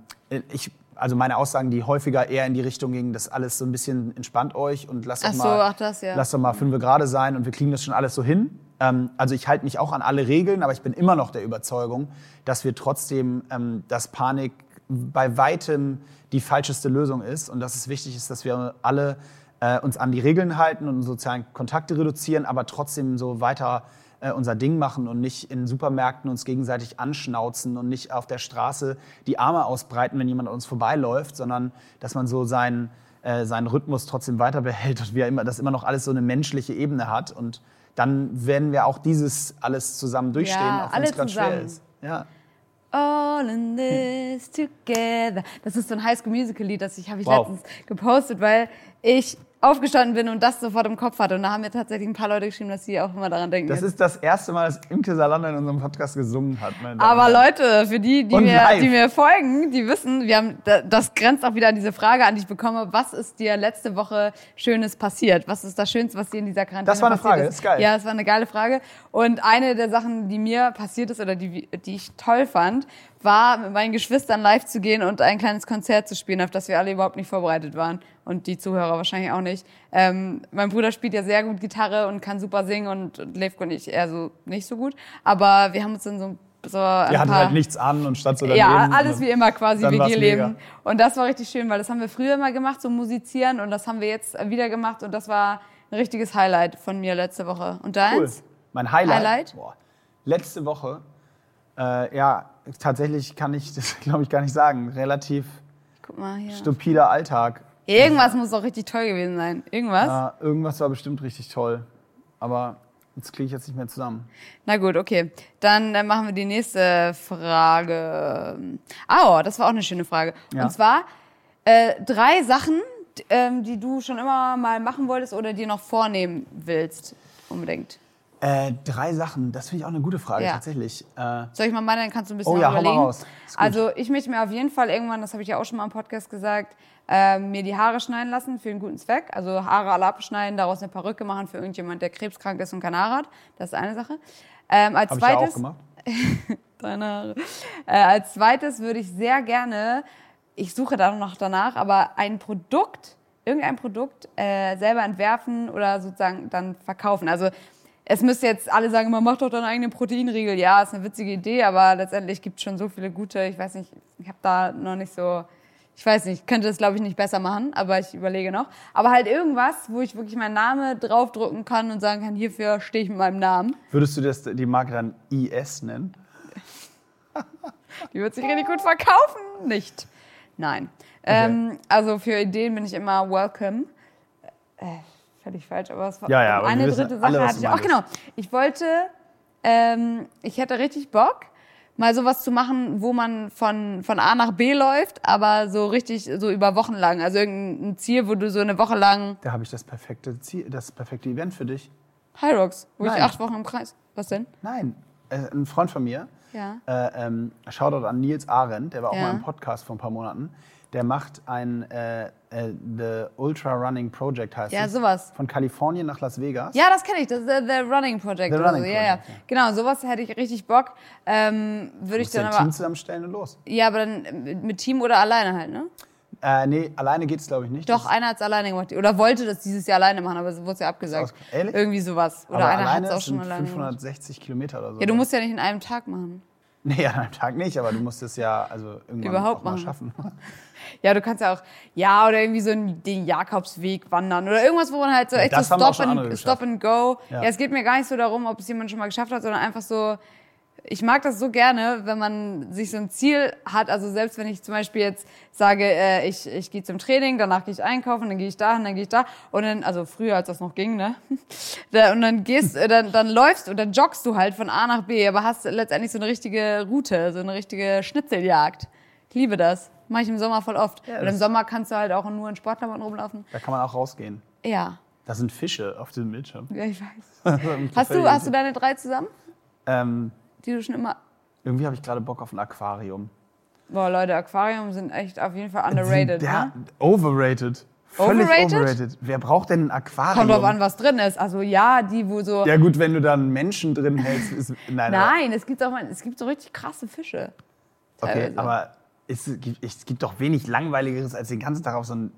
ich, also meine Aussagen, die häufiger eher in die Richtung gingen, das alles so ein bisschen entspannt euch und lasst doch so, mal, das, ja. lasst doch mal fünf gerade sein und wir kriegen das schon alles so hin. Ähm, also ich halte mich auch an alle Regeln, aber ich bin immer noch der Überzeugung, dass wir trotzdem, ähm, dass Panik bei weitem die falscheste Lösung ist und dass es wichtig ist, dass wir alle äh, uns an die Regeln halten und sozialen Kontakte reduzieren, aber trotzdem so weiter äh, unser Ding machen und nicht in Supermärkten uns gegenseitig anschnauzen und nicht auf der Straße die Arme ausbreiten, wenn jemand an uns vorbeiläuft, sondern dass man so seinen, äh, seinen Rhythmus trotzdem weiter behält und wir immer, dass immer noch alles so eine menschliche Ebene hat. Und dann werden wir auch dieses alles zusammen durchstehen, Ja, auch wenn es gerade schwer ist. Ja. All in this together. Das ist so ein High School Musical Lied, das ich habe ich Wow. letztens gepostet, weil ich aufgestanden bin und das sofort im Kopf hatte. Und da haben mir tatsächlich ein paar Leute geschrieben, dass sie auch immer daran denken. Das jetzt. ist das erste Mal, dass Imke Salander in unserem Podcast gesungen hat. Aber. Leute, für die, die Und mir, live. die mir folgen, die wissen, wir haben, da- das grenzt auch wieder an diese Frage an, die ich bekomme. Was ist dir letzte Woche Schönes passiert? Was ist das Schönste, was dir in dieser Quarantäne Das war eine passiert Frage, ist? das ist geil. Ja, das war eine geile Frage. Und eine der Sachen, die mir passiert ist oder die, die ich toll fand, war mit meinen Geschwistern live zu gehen und ein kleines Konzert zu spielen, auf das wir alle überhaupt nicht vorbereitet waren. Und die Zuhörer wahrscheinlich auch nicht. Ähm, mein Bruder spielt ja sehr gut Gitarre und kann super singen und Levko und ich eher so nicht so gut. Aber wir haben uns dann so, so ein Wir hatten paar halt nichts an und stand so daneben. ja, und alles wie immer quasi war's WG-Leben. mega. Und das war richtig schön, weil das haben wir früher immer gemacht, so musizieren. Und das haben wir jetzt wieder gemacht. Und das war ein richtiges Highlight von mir letzte Woche. Und Cool. deins? Mein Highlight. Highlight? Boah. Letzte Woche, äh, ja, tatsächlich kann ich das, glaube ich, gar nicht sagen. Relativ stupider Alltag. Irgendwas muss doch richtig toll gewesen sein. Irgendwas? Ja, irgendwas war bestimmt richtig toll. Aber das kriege ich jetzt nicht mehr zusammen. Na gut, okay. Dann äh, machen wir die nächste Frage. Ah, oh, das war auch eine schöne Frage. Ja. Und zwar äh, drei Sachen, ähm, die du schon immer mal machen wolltest oder dir noch vornehmen willst. Unbedingt. Äh, drei Sachen, das finde ich auch eine gute Frage, Ja. tatsächlich. Äh, Soll ich mal meine, dann kannst du ein bisschen Oh ja, hau mal überlegen. raus. Also ich möchte mir auf jeden Fall irgendwann, das habe ich ja auch schon mal im Podcast gesagt, äh, mir die Haare schneiden lassen für einen guten Zweck. Also Haare alle abschneiden, daraus eine Perücke machen für irgendjemand, der krebskrank ist und kein Haar hat. Das ist eine Sache. Ähm, als Habe ich ja auch zweites, gemacht. deine Haare. Äh, als zweites würde ich sehr gerne, ich suche da noch danach, aber ein Produkt, irgendein Produkt äh, selber entwerfen oder sozusagen dann verkaufen. Also es müsste jetzt alle sagen, man macht doch deinen eigenen Proteinriegel. Ja, ist eine witzige Idee, aber letztendlich gibt es schon so viele gute. Ich weiß nicht, ich habe da noch nicht so. Ich weiß nicht, könnte das glaube ich nicht besser machen, aber ich überlege noch. Aber halt irgendwas, wo ich wirklich meinen Namen draufdrucken kann und sagen kann, hierfür stehe ich mit meinem Namen. Würdest du das, die Marke dann IS nennen? Die wird sich richtig gut verkaufen. Nicht. Nein. Ähm, also für Ideen bin ich immer welcome. Äh, völlig falsch, aber es war Ja, ja, eine dritte Sache hatte ich auch. Genau. Ich wollte, ähm, ich hätte richtig Bock, mal sowas zu machen, wo man von, von A nach B läuft, aber so richtig, so über Wochen lang. Also irgendein Ziel, wo du so eine Woche lang Da habe ich das perfekte Ziel, das perfekte Event für dich. High Rocks, wo Nein. ich acht Wochen im Kreis. Was denn? Nein, äh, ein Freund von mir, Ja. äh, ähm, Shoutout an Nils Arendt, der war auch Ja. mal im Podcast vor ein paar Monaten. Der macht ein äh, äh, The Ultra Running Project heißt Ja, es. sowas. Von Kalifornien nach Las Vegas. Ja, das kenne ich, das ist the, the Running Project. The Running so. ja, ja. Project, ja. Genau, sowas hätte ich richtig Bock. Ähm, würde ich dann ein aber. Team zusammenstellen und los. Ja, aber dann mit- Team oder alleine halt, ne? Äh, nee, alleine geht's glaube ich nicht. Doch, Das- einer hat es alleine gemacht. Oder wollte das dieses Jahr alleine machen, aber es wurde ja abgesagt. Aus- ehrlich? Irgendwie sowas. Oder aber einer hat alleine es auch es schon alleine gemacht. 560 Kilometer oder so. Ja, du musst ja nicht in einem Tag machen. Nee, an einem Tag nicht, aber du musst es ja also irgendwann Überhaupt auch mal machen. schaffen. Ja, du kannst ja auch, ja, oder irgendwie so den Jakobsweg wandern oder irgendwas, wo man halt so Ja, echt so stop and, stop and go. Ja. Ja. es geht mir gar nicht so darum, ob es jemand schon mal geschafft hat, sondern einfach so, ich mag das so gerne, wenn man sich so ein Ziel hat. Also selbst wenn ich zum Beispiel jetzt sage, äh, ich, ich gehe zum Training, danach gehe ich einkaufen, dann gehe ich dahin, dann gehe ich da. Und dann, also früher, als das noch ging, ne? Und dann gehst, äh, dann, dann läufst und dann joggst du halt von A nach B, aber hast letztendlich so eine richtige Route, so eine richtige Schnitzeljagd. Ich liebe das. Mache ich im Sommer voll oft. Ja, und im Sommer kannst du halt auch nur in Sportklamotten rumlaufen. Da kann man auch rausgehen. Ja, Da sind Fische auf dem Bildschirm. ja, ich weiß. Hast du, hast du deine drei zusammen? ähm, Die du schon immer. irgendwie habe ich gerade Bock auf ein Aquarium. Boah, Leute, Aquarium sind echt auf jeden Fall underrated. Der, Ne? Overrated. Völlig Overrated? overrated. Wer braucht denn ein Aquarium? Kommt drauf an, was drin ist. Also ja, die, wo so. Ja gut, wenn du da einen Menschen drin hältst, ist nein. Nein, es gibt auch mal, es gibt so richtig krasse Fische. Aber, okay, teilweise. aber es gibt, es gibt doch wenig langweiligeres, als den ganzen Tag auf so einen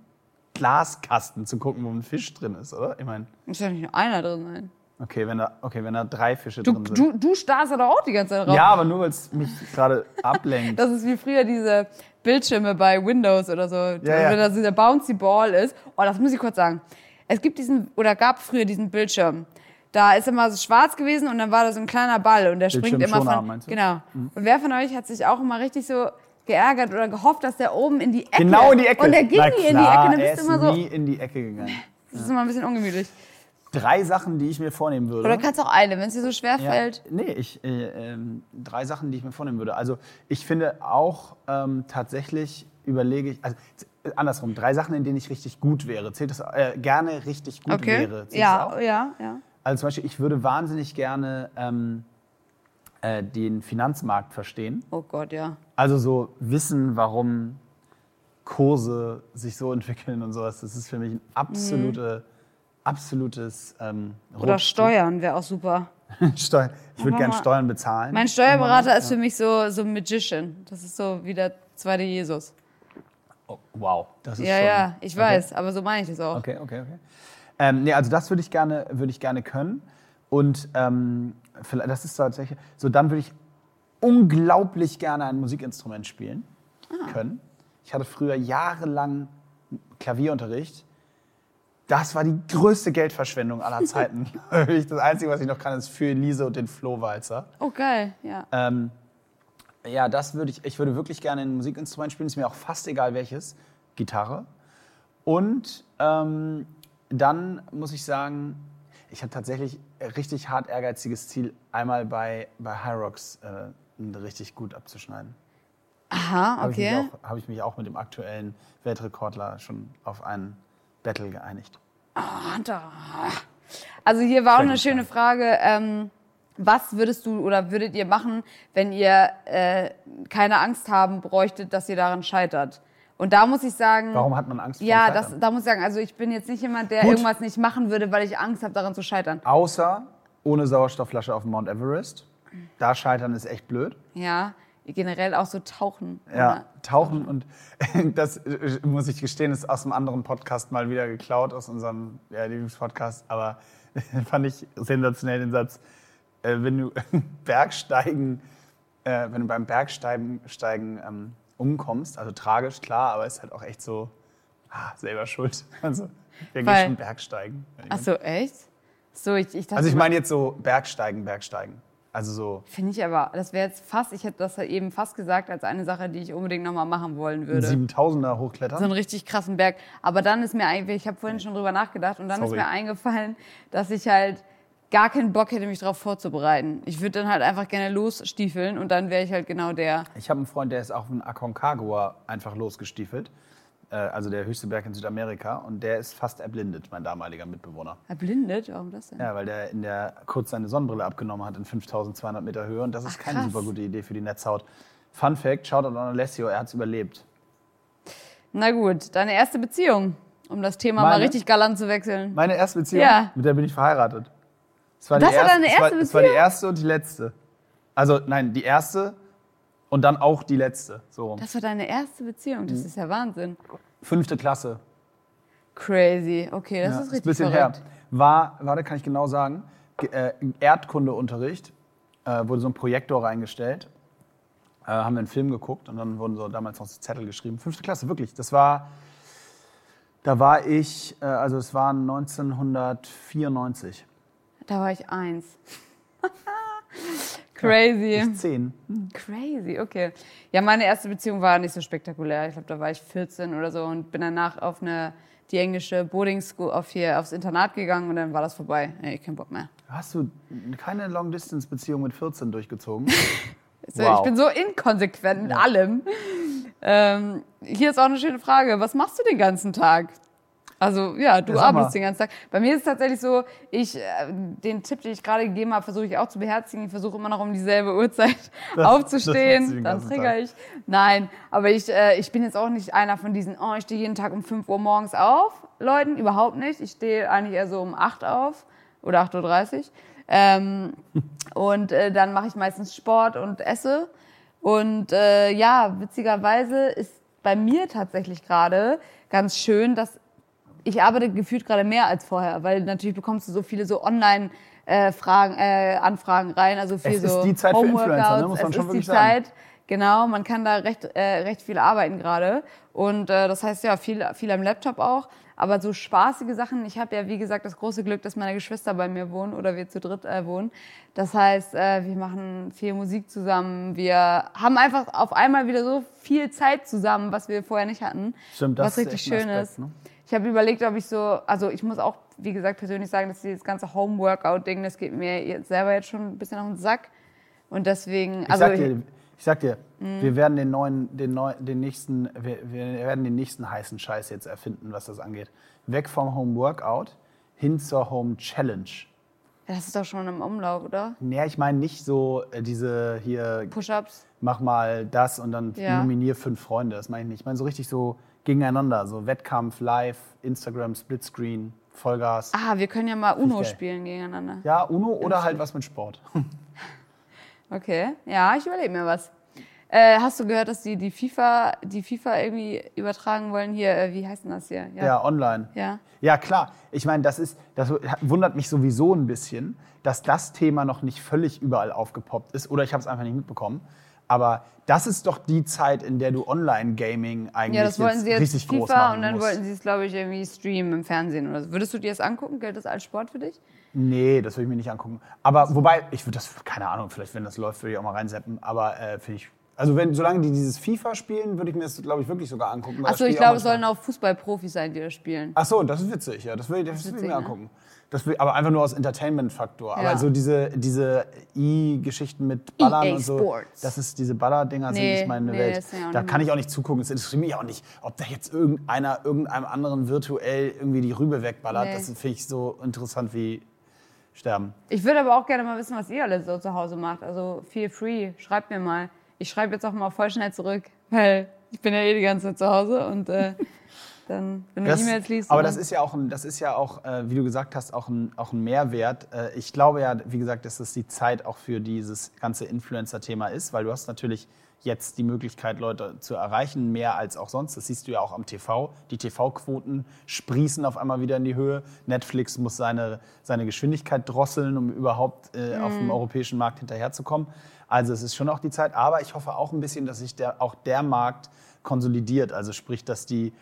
Glaskasten zu gucken, wo ein Fisch drin ist, oder? Ich meine, Muss ja nicht nur einer drin sein. Okay, wenn da, okay, wenn da drei Fische Du, drin sind. du, du starrst ja doch auch die ganze Zeit drauf. ja, aber nur weil es mich gerade ablenkt. Das ist wie früher diese Bildschirme bei Windows oder so. ja. Wenn das dieser Bouncy Ball ist. Oh, das muss ich kurz sagen. Es gibt diesen, oder gab früher diesen Bildschirm. Da ist immer so schwarz gewesen und dann war da so ein kleiner Ball und der springt immer von. meinst du? Genau. Und wer von euch hat sich auch immer richtig so geärgert oder gehofft, dass der oben in die Ecke. genau in die Ecke. Und der ging Na nie in die klar, Ecke. Dann er bist ist du immer so. nie in die Ecke gegangen. Das ist immer ein bisschen ungemütlich. Drei Sachen, die ich mir vornehmen würde. Oder kannst auch eine, wenn es dir so schwer Ja, fällt. nee, ich, äh, ähm, drei Sachen, die ich mir vornehmen würde. Also ich finde auch ähm, tatsächlich überlege ich, also äh, andersrum, drei Sachen, in denen ich richtig gut wäre. Zählt das äh, gerne richtig gut Okay. wäre? Zählt das Ja, auch? ja, ja. Also zum Beispiel, ich würde wahnsinnig gerne ähm, äh, den Finanzmarkt verstehen. Oh Gott, ja. Also so wissen, warum Kurse sich so entwickeln und sowas. Das ist für mich ein absolute, absolutes ähm. Oder Steuern wäre auch super. Steuern. Ich würde gerne. Steuern bezahlen. Mein Steuerberater ist für mich so, so ein Magician. Das ist so wie der zweite Jesus. Oh, wow, das ist Ja, schon. ja, ich weiß, aber so meine ich das auch. Okay, okay, okay. Ähm, nee, also das würde ich gerne, würde ich gerne können. Und ähm, vielleicht, das ist tatsächlich so. Dann würde ich unglaublich gerne ein Musikinstrument spielen Ah. können. Ich hatte früher jahrelang Klavierunterricht. Das war die größte Geldverschwendung aller Zeiten. Das Einzige, was ich noch kann, ist für Elise und den Flohwalzer. Oh, geil, ja. Ähm, ja, das würde ich, ich würde wirklich gerne ein Musikinstrument spielen, ist mir auch fast egal welches. Gitarre. Und ähm, dann muss ich sagen, ich habe tatsächlich ein richtig hart ehrgeiziges Ziel, einmal bei, bei High Rocks äh, richtig gut abzuschneiden. Aha, Habe ich, okay. habe ich mich auch mit dem aktuellen Weltrekordler schon auf einen Battle geeinigt. Ah, Hunter. Also hier war auch eine schöne Frage. Ähm, was würdest du oder würdet ihr machen, wenn ihr äh, keine Angst haben bräuchtet, dass ihr daran scheitert? Und da muss ich sagen, Warum hat man Angst vor ja, das, da muss ich sagen, also ich bin jetzt nicht jemand, der Gut. irgendwas nicht machen würde, weil ich Angst habe, daran zu scheitern. Außer ohne Sauerstoffflasche auf dem Mount Everest. Da scheitern ist echt blöd. Ja, generell auch so tauchen. Ja, oder? tauchen und das äh, muss ich gestehen, ist aus einem anderen Podcast mal wieder geklaut, aus unserem ja, Lieblingspodcast, aber fand ich sensationell den Satz, äh, wenn du Bergsteigen, äh, wenn du beim Bergsteigen Steigen, ähm, umkommst, also tragisch, klar, aber ist halt auch echt so, ah, selber schuld. Also, wer geht schon Bergsteigen? Ach so, echt? So, ich, ich dachte, Also ich meine jetzt so Bergsteigen, Bergsteigen. Also so Finde ich aber, das wäre jetzt fast, ich hätte das eben fast gesagt als eine Sache, die ich unbedingt nochmal machen wollen würde. 7000er hochklettern. so einen richtig krassen Berg. Aber dann ist mir eigentlich, ich habe vorhin schon drüber nachgedacht und dann Sorry. ist mir eingefallen, dass ich halt gar keinen Bock hätte, mich darauf vorzubereiten. Ich würde dann halt einfach gerne losstiefeln und dann wäre ich halt genau der. Ich habe einen Freund, der ist auf den Aconcagua einfach losgestiefelt. Äh, Also der höchste Berg in Südamerika. Und der ist fast erblindet, mein damaliger Mitbewohner. Erblindet? Warum das denn? Ja, weil der in der kurz seine Sonnenbrille abgenommen hat in 5200 Meter Höhe. Und das ist Ach, keine krass. super gute Idee für die Netzhaut. Fun Fact, Shoutout an Alessio, er hat es überlebt. Na gut, deine erste Beziehung, um das Thema mal Meine? richtig galant zu wechseln. Meine erste Beziehung, Ja. mit der bin ich verheiratet. Es war Das war deine es erste war, Es war die Beziehung? erste und die letzte. Also nein, die erste und dann auch die letzte. So. Das war deine erste Beziehung, Mhm. das ist ja Wahnsinn. Fünfte Klasse. Crazy, okay, das Ja, ist ein richtig bisschen verrückt. her. War, warte, kann ich genau sagen, Ge- äh, Erdkundeunterricht äh, wurde so ein Projektor reingestellt. Äh, haben wir einen Film geguckt und dann wurden so damals noch so Zettel geschrieben. Fünfte Klasse, wirklich. Das war, da war ich, äh, also es war 1994. Da war ich eins. Crazy. Ich zehn. Crazy, okay. Ja, meine erste Beziehung war nicht so spektakulär. Ich glaube, da war ich 14 oder so und bin danach auf eine, die englische Boarding School, auf hier, aufs Internat gegangen und dann war das vorbei. Nee, kein Bock mehr. Hast du keine Long-Distance-Beziehung mit 14 durchgezogen? So, Wow. Ich bin so inkonsequent mit allem. Ähm, hier ist auch eine schöne Frage. Was machst du den ganzen Tag? Also ja, du arbeitest den ganzen Tag. Bei mir ist es tatsächlich so, ich, äh, den Tipp, den ich gerade gegeben habe, versuche ich auch zu beherzigen. Ich versuche immer noch um dieselbe Uhrzeit Das- das aufzustehen. den dann trigger ich. Nein, aber ich, äh, ich bin jetzt auch nicht einer von diesen, oh, ich stehe jeden Tag um 5 Uhr morgens auf. Leuten, überhaupt nicht. Ich stehe eigentlich eher so um 8 auf oder 8.30 Uhr. Ähm, und äh, dann mache ich meistens Sport und esse. Und äh, ja, witzigerweise ist bei mir tatsächlich gerade ganz schön, dass ich arbeite gefühlt gerade mehr als vorher, weil natürlich bekommst du so viele so online äh, Fragen, äh, Anfragen rein, also viel Es ist so die Zeit für Influencer, ne? Muss man es schon ist die wirklich sagen. Zeit, genau, man kann da recht, äh, recht viel arbeiten gerade und äh, das heißt ja viel, viel am Laptop auch, aber so spaßige Sachen, ich habe ja wie gesagt das große Glück, dass meine Geschwister bei mir wohnen oder wir zu dritt äh, wohnen, das heißt, äh, wir machen viel Musik zusammen, wir haben einfach auf einmal wieder so viel Zeit zusammen, was wir vorher nicht hatten, Stimmt, das was ist richtig ein schön Aspekt, ist. ne? Ich habe überlegt, ob ich so, also ich muss auch, wie gesagt, persönlich sagen, dass dieses ganze Home-Workout-Ding, das geht mir jetzt selber jetzt schon ein bisschen auf den Sack. Und deswegen, Ich also sag dir, ich sag dir Mhm. wir werden den neuen, den neuen, den nächsten, wir, wir werden den nächsten heißen Scheiß jetzt erfinden, was das angeht. Weg vom Home Workout hin zur Home Challenge. das ist doch schon im Umlauf, oder? Ja, ich meine nicht so äh, diese hier, Push-ups. mach mal das und dann Ja. nominier fünf Freunde. Das meine ich nicht. Ich meine so richtig so gegeneinander, so Wettkampf, Live, Instagram, Splitscreen, Vollgas. Ah, wir können ja mal Uno spielen gegeneinander. Ja, Uno oder halt was mit Sport. Okay, ja, ich überlege mir was. Äh, hast du gehört, dass die, die FIFA, die FIFA irgendwie übertragen wollen hier, äh, wie heißt denn das hier? Ja, online. Ja. Ja, klar. Ich meine, das ist, das wundert mich sowieso ein bisschen, dass das Thema noch nicht völlig überall aufgepoppt ist. Oder ich habe es einfach nicht mitbekommen. Aber das ist doch die Zeit, in der du Online-Gaming eigentlich Ja, das wollten jetzt sie jetzt richtig groß FIFA machen und dann musst. wollten sie es, glaube ich, irgendwie streamen im Fernsehen oder so. Würdest du dir das angucken? Gilt das als Sport für dich? Nee, das würde ich mir nicht angucken. Aber wobei, ich würde das, keine Ahnung, vielleicht wenn das läuft, würde ich auch mal reinseppen. Aber äh, finde ich, Also wenn, solange die dieses FIFA spielen, würde ich mir das, glaube ich, wirklich sogar angucken. das Achso, ich glaube, es sollen auch Fußballprofis sein, die das spielen. Ach so, das ist witzig, ja. Das will, das will ich witzig, mir ne? angucken. Das aber einfach nur aus Entertainment-Faktor. Ja. Aber so diese, diese E-Geschichten mit Ballern EA und so, Sports. das ist diese Baller-Dinger sind Nee, nicht meine nee, Welt. ja Da kann ich auch nicht zugucken. Es interessiert mich auch nicht, ob da jetzt irgendeiner irgendeinem anderen virtuell irgendwie die Rübe wegballert. Nee. Das finde ich so interessant wie Sterben. Ich würde aber auch gerne mal wissen, was ihr alles so zu Hause macht. Also feel free, schreibt mir mal. Ich schreibe jetzt auch mal voll schnell zurück, weil ich bin ja eh die ganze Zeit zu Hause und äh, dann, wenn du E-Mails liest. aber das ist ja auch, ein, das ist ja auch äh, wie du gesagt hast, auch ein, auch ein Mehrwert. Äh, ich glaube ja, wie gesagt, dass das die Zeit auch für dieses ganze Influencer-Thema ist, weil du hast natürlich jetzt die Möglichkeit, Leute zu erreichen, mehr als auch sonst. Das siehst du ja auch am TV. Die TV-Quoten sprießen auf einmal wieder in die Höhe. Netflix muss seine, seine Geschwindigkeit drosseln, um überhaupt äh, auf dem europäischen Markt hinterherzukommen. Also es ist schon auch die Zeit. Aber ich hoffe auch ein bisschen, dass sich der, auch der Markt konsolidiert. Also sprich, dass die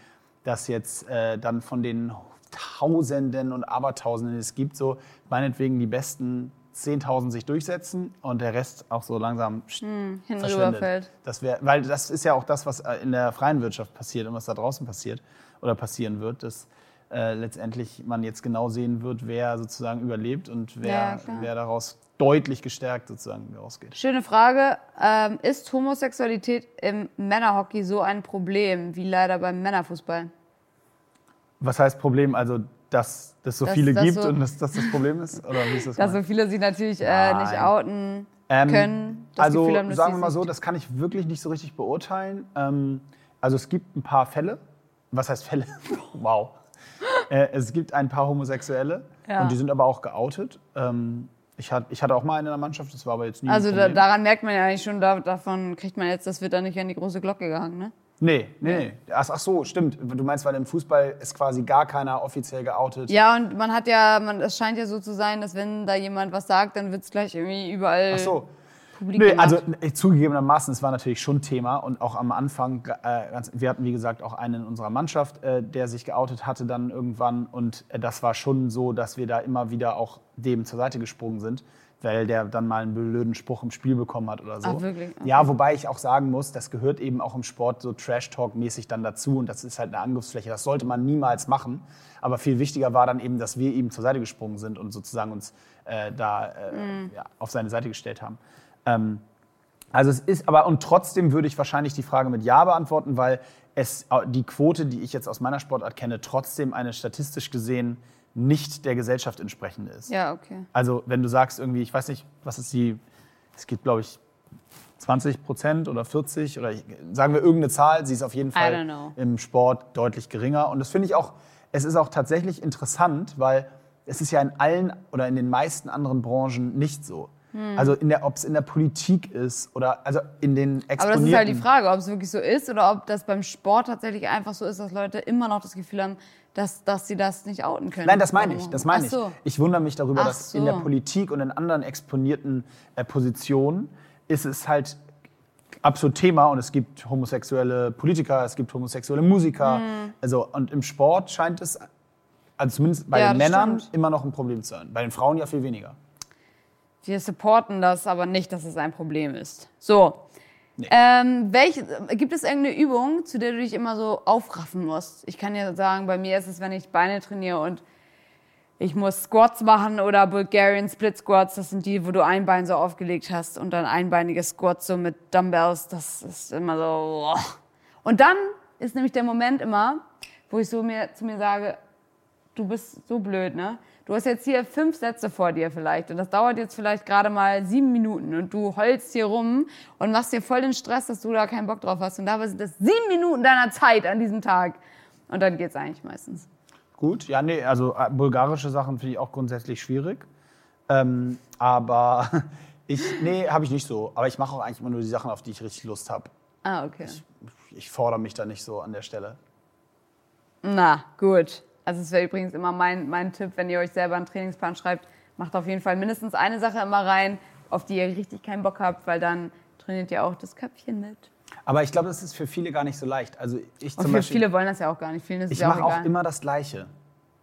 dass jetzt äh, dann von den Tausenden und Abertausenden, die es gibt, so meinetwegen die besten 10.000 sich durchsetzen und der Rest auch so langsam hinten verschwindet. Das wär, weil das ist ja auch das, was äh, in der freien Wirtschaft passiert und was da draußen passiert oder passieren wird, dass äh, letztendlich man jetzt genau sehen wird, wer sozusagen überlebt und Ja, wer, klar. wer daraus deutlich gestärkt sozusagen rausgeht. Schöne Frage. Ähm, ist Homosexualität im Männerhockey so ein Problem wie leider beim Männerfußball? Was heißt Problem? Also, dass es so Dass- viele dass gibt so- und dass das das Problem ist? Oder wie ist das Dass gemeint? so viele sich natürlich äh, nicht outen Ähm, können. also haben, sagen wir mal so, das kann ich wirklich nicht so richtig beurteilen. Ähm, also es gibt ein paar Fälle. Was heißt Fälle? wow. Äh, es gibt ein paar Homosexuelle Ja. und die sind aber auch geoutet. Ähm, ich, hat, ich hatte auch mal eine in der Mannschaft, das war aber jetzt nie Also da, daran merkt man ja eigentlich schon, da, davon kriegt man jetzt, das wird dann nicht an die große Glocke gehangen, ne? Nee, nee, nee. Ach, ach so, stimmt. Du meinst, weil im Fußball ist quasi gar keiner offiziell geoutet. Ja, und man hat ja, man, es scheint ja so zu sein, dass wenn da jemand was sagt, dann wird es gleich irgendwie überall Ach so. Publik Nö, also äh, zugegebenermaßen, es war natürlich schon Thema und auch am Anfang, äh, ganz, wir hatten wie gesagt auch einen in unserer Mannschaft, äh, der sich geoutet hatte dann irgendwann und äh, das war schon so, dass wir da immer wieder auch dem zur Seite gesprungen sind, weil der dann mal einen blöden Spruch im Spiel bekommen hat oder so. Ach, wirklich? Okay. Ja, wobei ich auch sagen muss, das gehört eben auch im Sport so Trash-Talk-mäßig dann dazu und das ist halt eine Angriffsfläche, das sollte man niemals machen. Aber viel wichtiger war dann eben, dass wir ihm zur Seite gesprungen sind und sozusagen uns äh, da äh, Mhm. ja, auf seine Seite gestellt haben. Ähm, also es ist aber, und trotzdem würde ich wahrscheinlich die Frage mit Ja beantworten, weil es die Quote, die ich jetzt aus meiner Sportart kenne, trotzdem eine statistisch gesehen nicht der Gesellschaft entsprechende ist. ja, okay. Also wenn du sagst irgendwie, ich weiß nicht, was ist die, es gibt glaube ich 20 Prozent oder 40 oder sagen wir irgendeine Zahl, sie ist auf jeden Fall im Sport deutlich geringer. Und das finde ich auch, es ist auch tatsächlich interessant, weil es ist ja in allen oder in den meisten anderen Branchen nicht so. Hm. Also in der, ob es in der Politik ist oder also in den Aber exponierten... das ist halt die Frage, ob es wirklich so ist oder ob das beim Sport tatsächlich einfach so ist, dass Leute immer noch das Gefühl haben, dass, dass sie das nicht outen können. Nein, das meine ich. Das meine so. ich. Ich wundere mich darüber, Ach dass in der so. Politik und in anderen exponierten äh, Positionen ist es halt absolut Thema und es gibt homosexuelle Politiker, es gibt homosexuelle Musiker. Hm. Also und im Sport scheint es, also zumindest bei Ja, den Männern, stimmt. immer noch ein Problem zu sein. Bei den Frauen ja viel weniger. Wir supporten das, aber nicht, dass es ein Problem ist. So. Ähm, welche, gibt es irgendeine Übung, zu der du dich immer so aufraffen musst? Ich kann dir sagen, bei mir ist es, wenn ich Beine trainiere und ich muss Squats machen oder Bulgarian Split Squats. Das sind die, wo du ein Bein so aufgelegt hast und dann einbeinige Squats so mit Dumbbells. Das ist immer so. Und dann ist nämlich der Moment immer, wo ich so mir, zu mir sage, du bist so blöd, ne? Du hast jetzt hier fünf Sätze vor dir vielleicht und das dauert jetzt vielleicht gerade mal sieben Minuten und du heulst hier rum und machst dir voll den Stress, dass du da keinen Bock drauf hast und dabei sind das sieben Minuten deiner Zeit an diesem Tag und dann geht's eigentlich meistens. Gut, ja, nee, also äh, bulgarische Sachen finde ich auch grundsätzlich schwierig. Ähm, aber ich, nee, habe ich nicht so. Aber ich mache auch eigentlich immer nur die Sachen, auf die ich richtig Lust habe. Ah, okay. Ich fordere mich da nicht so an der Stelle. Na, gut. Also es wäre übrigens immer mein, mein Tipp, wenn ihr euch selber einen Trainingsplan schreibt, macht auf jeden Fall mindestens eine Sache immer rein, auf die ihr richtig keinen Bock habt, weil dann trainiert ihr auch das Köpfchen mit. Aber ich glaube, das ist für viele gar nicht so leicht. Also ich Und zum für Beispiel, viele wollen das ja auch gar nicht. Vielen ist ich ja auch mache auch egal. immer das Gleiche.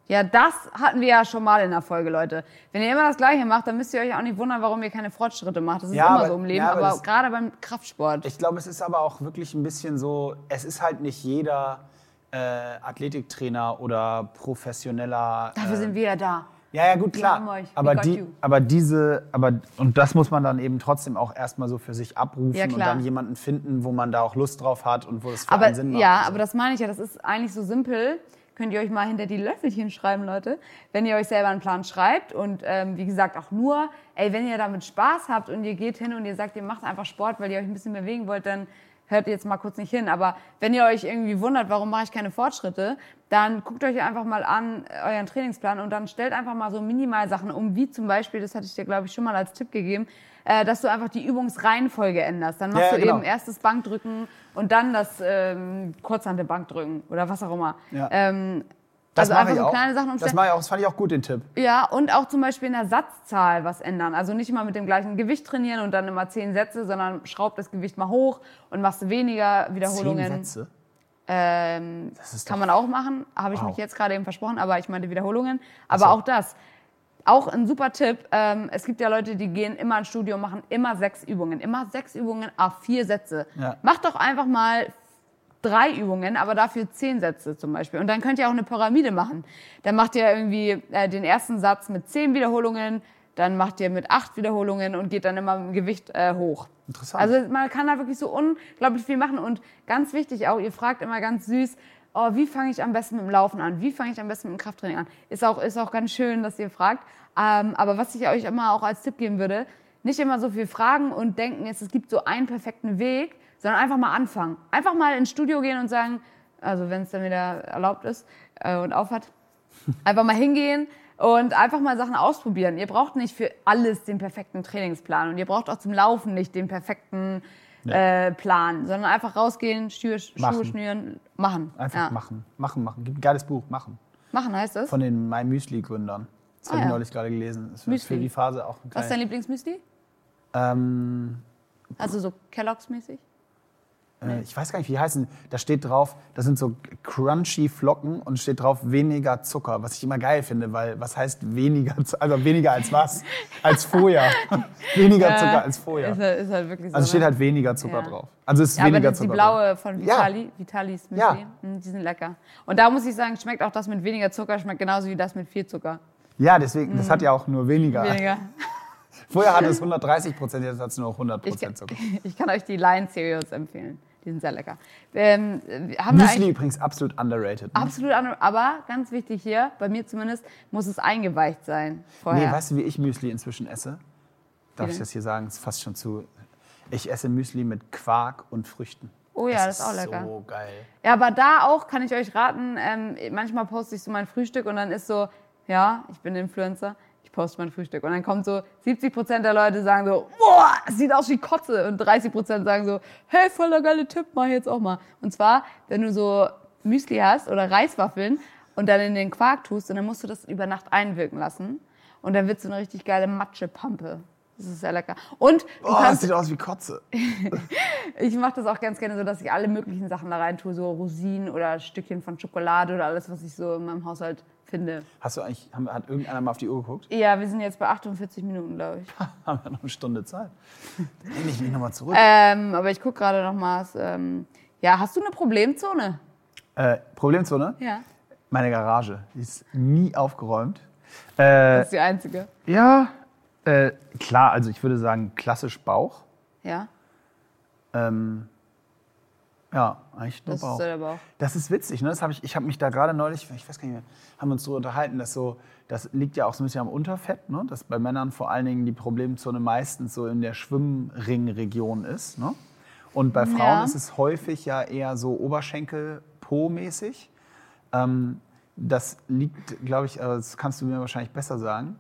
Ja, das hatten wir ja schon mal in der Folge, Leute. Wenn ihr immer das Gleiche macht, dann müsst ihr euch auch nicht wundern, warum ihr keine Fortschritte macht. Das ist Ja, immer aber- so im Leben, ja, aber aber, gerade beim Kraftsport. Ich glaube, es ist aber auch wirklich ein bisschen so, es ist halt nicht jeder äh, Athletiktrainer oder professioneller. Dafür äh, sind wir ja da. Ja, ja, gut, klar. Aber, die, you. aber diese, aber, und das muss man dann eben trotzdem auch erstmal so für sich abrufen Ja, und dann jemanden finden, wo man da auch Lust drauf hat und wo es für Aber einen Sinn macht. ja, so. aber das meine ich ja, das ist eigentlich so simpel. Könnt ihr euch mal hinter die Löffelchen schreiben, Leute. Wenn ihr euch selber einen Plan schreibt und ähm, wie gesagt auch nur, ey, wenn ihr damit Spaß habt und ihr geht hin und ihr sagt, ihr macht einfach Sport, weil ihr euch ein bisschen bewegen wollt, dann hört ihr jetzt mal kurz nicht hin. Aber wenn ihr euch irgendwie wundert, warum mache ich keine Fortschritte, dann guckt euch einfach mal an äh, euren Trainingsplan und dann stellt einfach mal so Minimalsachen um, wie zum Beispiel, das hatte ich dir glaube ich schon mal als Tipp gegeben, äh, dass du einfach die Übungsreihenfolge änderst. Dann machst Ja, du genau. eben erstes Bankdrücken und dann das ähm, Kurzhantelbankdrücken oder was auch immer. Ja. Ähm, das also mache ich so auch. kleine Sachen das umstellen. mache ich auch, das fand ich auch gut, den Tipp. Ja, und auch zum Beispiel in der Satzzahl was ändern. Also nicht immer mit dem gleichen Gewicht trainieren und dann immer zehn Sätze, sondern schraub das Gewicht mal hoch und machst weniger Wiederholungen. Zehn Sätze. Ähm, Das ist kann man auch machen, habe ich Wow. mich jetzt gerade eben versprochen, aber ich meinte Wiederholungen. Aber so. auch das. Auch ein super Tipp. Ähm, es gibt ja Leute, die gehen immer ins Studio und machen immer sechs Übungen. Immer sechs Übungen, a vier Sätze. Ja. Macht doch einfach mal drei Übungen, aber dafür zehn Sätze zum Beispiel. Und dann könnt ihr auch eine Pyramide machen. Dann macht ihr irgendwie äh, den ersten Satz mit zehn Wiederholungen, dann macht ihr mit acht Wiederholungen und geht dann immer mit dem Gewicht äh, hoch. Interessant. Also man kann da wirklich so unglaublich viel machen. Und ganz wichtig auch, ihr fragt immer ganz süß, oh, wie fange ich am besten mit dem Laufen an? Wie fange ich am besten mit dem Krafttraining an? Ist auch, ist auch ganz schön, dass ihr fragt. Ähm, aber was ich euch immer auch als Tipp geben würde, nicht immer so viel fragen und denken, jetzt, es gibt so einen perfekten Weg, sondern einfach mal anfangen. Einfach mal ins Studio gehen und sagen, also wenn es dann wieder erlaubt ist äh, und aufhat, einfach mal hingehen und einfach mal Sachen ausprobieren. Ihr braucht nicht für alles den perfekten Trainingsplan und ihr braucht auch zum Laufen nicht den perfekten äh, Plan, sondern einfach rausgehen, Schuhe, Schuhe Machen. schnüren, machen. Einfach Ja. machen, machen, machen. Gibt ein geiles Buch, machen. Machen heißt das? Von den My Müsli-Gründern. Das habe Ah, ich ja. neulich gerade gelesen. Das Müsli. für die Phase auch ein Was ist dein. Lieblingsmüsli? Ähm, Also so Kellogg's-mäßig? äh, Ich weiß gar nicht, wie die heißen. Da steht drauf, das sind so crunchy Flocken und steht drauf weniger Zucker, was ich immer geil finde, weil was heißt weniger, also weniger als was? Als vorher. weniger Zucker als vorher. Ist halt, ist halt wirklich so. Also steht ne? halt weniger Zucker Ja. drauf. Also es ist Ja, aber weniger ist die Zucker. blaue von Ja. Vitali, Vitalis Müsli. Ja. Die sind lecker. Und da muss ich sagen, schmeckt auch das mit weniger Zucker, schmeckt genauso wie das mit viel Zucker. Ja, deswegen, das hat ja auch nur weniger. Mhm. Weniger. Vorher hatte es 130 Prozent, jetzt hat es nur noch 100 Ich, Prozent Zucker. ich kann euch die Lion Cereals empfehlen. Die sind sehr lecker. Ähm, äh, haben Müsli übrigens absolut underrated. Ne? absolut andere, aber ganz wichtig hier, bei mir zumindest, muss es eingeweicht sein vorher. Nee, weißt du, wie ich Müsli inzwischen esse? Darf ich denn? das hier sagen? ist fast schon zu. Ich esse Müsli mit Quark und Früchten. Oh ja, Das das ist auch lecker. So geil. Ja, aber da auch kann ich euch raten, ähm, manchmal poste ich so mein Frühstück und dann ist so, ja, ich bin Influencer, ich poste mein Frühstück. Und dann kommt so, 70 Prozent der Leute sagen so, boah, es sieht aus wie Kotze. Und 30 Prozent sagen so, hey, voll der geile Tipp, mach ich jetzt auch mal. Und zwar, wenn du so Müsli hast oder Reiswaffeln und dann in den Quark tust, und dann musst du das über Nacht einwirken lassen. Und dann wird so eine richtig geile Matschepampe. Das ist sehr lecker. Und du Oh, das sieht aus wie Kotze. ich mache das auch ganz gerne so, dass ich alle möglichen Sachen da rein tue, so Rosinen oder Stückchen von Schokolade oder alles, was ich so in meinem Haushalt finde. Hast du eigentlich, haben, hat irgendeiner mal auf die Uhr geguckt? Ja, wir sind jetzt bei 48 Minuten, glaube ich. Haben wir noch eine Stunde Zeit? Dann nehme ich mich nochmal zurück. ähm, aber ich gucke gerade noch mal. Ähm, ja, hast du eine Problemzone? Äh, Problemzone? Ja. Meine Garage. Die ist nie aufgeräumt. Das Äh, ist die einzige. ja, äh, klar, also ich würde sagen, klassisch Bauch. Ja, Ähm, ja, eigentlich nur das Bauch. ist der Bauch. Das ist witzig, ne? Das hab ich ich habe mich da gerade neulich, ich weiß gar nicht mehr, haben wir uns so unterhalten, dass so, das liegt ja auch so ein bisschen am Unterfett, ne? Dass bei Männern vor allen Dingen die Problemzone meistens so in der Schwimmringregion ist, ne? Und bei Frauen Ja. ist es häufig ja eher so Oberschenkel-Po-mäßig. Ähm, das liegt, glaube ich, aber das kannst du mir wahrscheinlich besser sagen,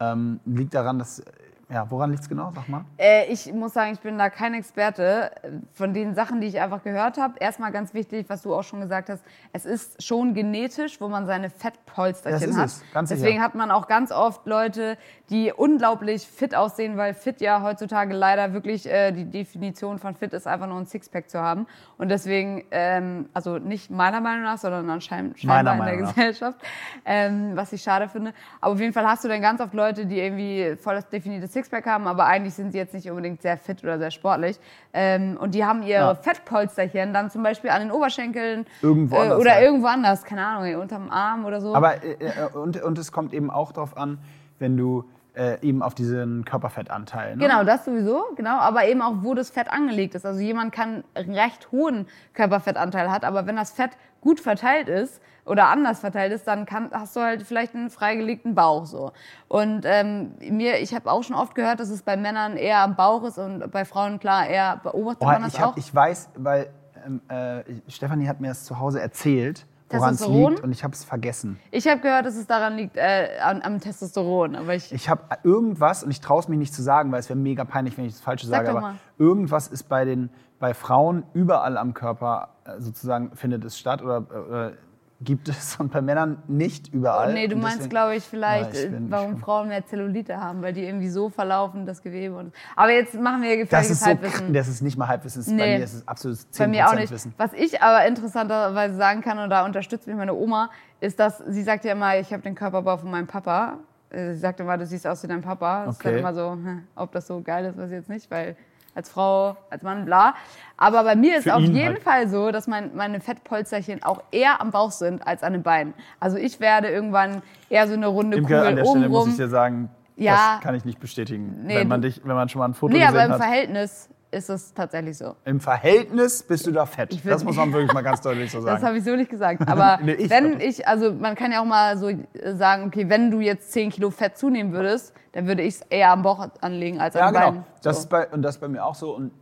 ähm, liegt daran, dass Ja, woran liegt es genau? Sag mal. Äh, ich muss sagen, ich bin da kein Experte. Von den Sachen, die ich einfach gehört habe, erstmal ganz wichtig, was du auch schon gesagt hast, es ist schon genetisch, wo man seine Fettpolsterchen Das ist hat. es, ganz sicher. Deswegen hat man auch ganz oft Leute, die unglaublich fit aussehen, weil fit ja heutzutage leider wirklich äh, die Definition von fit ist, einfach nur ein Sixpack zu haben. Und deswegen, ähm, also nicht meiner Meinung nach, sondern anscheinend Meiner scheinbar in der. Gesellschaft, ähm, was ich schade finde. Aber auf jeden Fall hast du dann ganz oft Leute, die irgendwie voll das definierte Sixpack haben, aber eigentlich sind sie jetzt nicht unbedingt sehr fit oder sehr sportlich. Ähm, und die haben ihre Ja. Fettpolsterchen dann zum Beispiel an den Oberschenkeln Irgendwo äh, anders oder halt. irgendwo anders, keine Ahnung, unterm Arm oder so. Aber äh, äh, und, und es kommt eben auch darauf an, wenn du äh, eben auf diesen Körperfettanteil. Ne? Genau, das sowieso, genau, aber eben auch, wo das Fett angelegt ist. Also jemand kann einen recht hohen Körperfettanteil hat, aber wenn das Fett gut verteilt ist oder anders verteilt ist, dann kann, hast du halt vielleicht einen freigelegten Bauch so. Und ähm, mir, ich habe auch schon oft gehört, dass es bei Männern eher am Bauch ist und bei Frauen klar eher beobachtet Oh, man das ich, hab, auch. ich weiß, weil ähm, äh, Stefanie hat mir das zu Hause erzählt, woran es liegt und ich habe es vergessen. Ich habe gehört, dass es daran liegt, äh, an, am Testosteron. Aber ich, Ich habe irgendwas und ich traue es mich nicht zu sagen, weil es wäre mega peinlich, wenn ich das Falsche Sag sage, aber mal. irgendwas ist bei den bei Frauen überall am Körper äh, sozusagen findet es statt oder, oder gibt es und bei Männern nicht überall. Oh, nee, du Und meinst, deswegen- glaube ich, vielleicht, Ja, ich äh, warum ich- Frauen mehr Zellulite haben, weil die irgendwie so verlaufen, das Gewebe. Und, aber jetzt machen wir Das gefährliches ist so, Halbwissen. das ist nicht mal Halbwissen, das ist Nee. bei mir ist es absolutes 10% Bei mir auch nicht. Wissen. Was ich aber interessanterweise sagen kann, und da unterstützt mich meine Oma, ist, dass sie sagt ja immer, ich habe den Körperbau von meinem Papa. Äh, Sie sagt immer, du siehst aus wie dein Papa. Das ist Okay. dann immer so, ob das so geil ist, weiß ich jetzt nicht, weil als Frau, als Mann, bla. Aber bei mir ist Für auf jeden halt. Fall so, dass mein, meine Fettpolsterchen auch eher am Bauch sind als an den Beinen. Also ich werde irgendwann eher so eine runde Imke, an Kugel der Stelle muss ich dir sagen, Ja. das kann ich nicht bestätigen. Nee, wenn, man dich, wenn man schon mal ein Foto Nee, aber gesehen im hat. Verhältnis ist es tatsächlich so. Im Verhältnis bist du da fett. Das muss man wirklich mal ganz deutlich so Das sagen. habe ich so nicht gesagt. Aber Nee, ich wenn hab- ich, also man kann ja auch mal so äh, sagen, okay, wenn du jetzt 10 Kilo Fett zunehmen würdest, dann würde ich es eher am Bauch anlegen als ja, am genau. Bein. Das So. ist bei, und das ist bei mir auch so. Und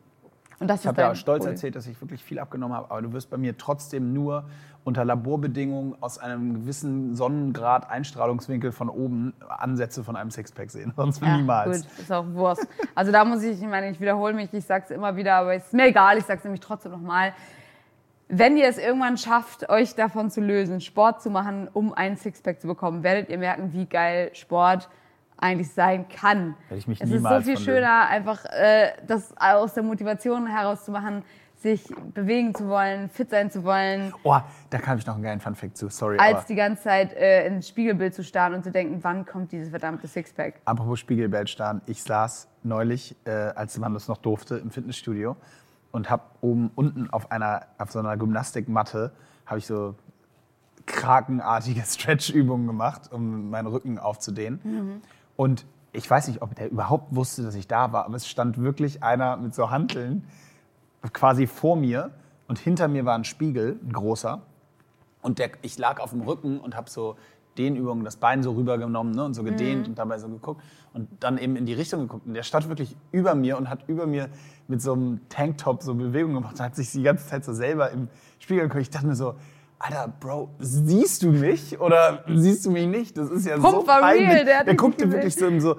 Und das ich ist habe ja stolz Problem. erzählt, dass ich wirklich viel abgenommen habe. Aber du wirst bei mir trotzdem nur unter Laborbedingungen aus einem gewissen Sonnengrad Einstrahlungswinkel von oben Ansätze von einem Sixpack sehen. Sonst Ja, niemals. gut, ist auch Wurst. Also da muss ich, ich meine, ich wiederhole mich, ich sage es immer wieder, aber es ist mir egal, ich sage es nämlich trotzdem nochmal. Wenn ihr es irgendwann schafft, euch davon zu lösen, Sport zu machen, um ein Sixpack zu bekommen, werdet ihr merken, wie geil Sport eigentlich sein kann. Hätte ich mich es ist so viel schöner, einfach äh, das aus der Motivation herauszumachen, sich bewegen zu wollen, fit sein zu wollen, Oh, da kam ich noch einen geilen Funfact zu. Sorry. als die ganze Zeit äh, ins Spiegelbild zu starren und zu denken, wann kommt dieses verdammte Sixpack? Apropos Spiegelbildstern, ich saß neulich, äh, als man das noch durfte, im Fitnessstudio und habe oben unten auf einer auf so einer Gymnastikmatte habe ich so krakenartige Stretch-Übungen gemacht, um meinen Rücken aufzudehnen. Und ich weiß nicht, ob der überhaupt wusste, dass ich da war, aber es stand wirklich einer mit so Hanteln quasi vor mir und hinter mir war ein Spiegel, ein großer. Und der, ich lag auf dem Rücken und habe so Dehnübungen, das Bein so rübergenommen ne, und so gedehnt und dabei so geguckt und dann eben in die Richtung geguckt. Und der stand wirklich über mir und hat über mir mit so einem Tanktop so Bewegungen gemacht und hat sich die ganze Zeit so selber im Spiegel geguckt. Ich dachte mir so, Alter, Bro, siehst du mich oder siehst du mich nicht? Das ist ja so Pump war peinlich. real, der der guckte wirklich so, so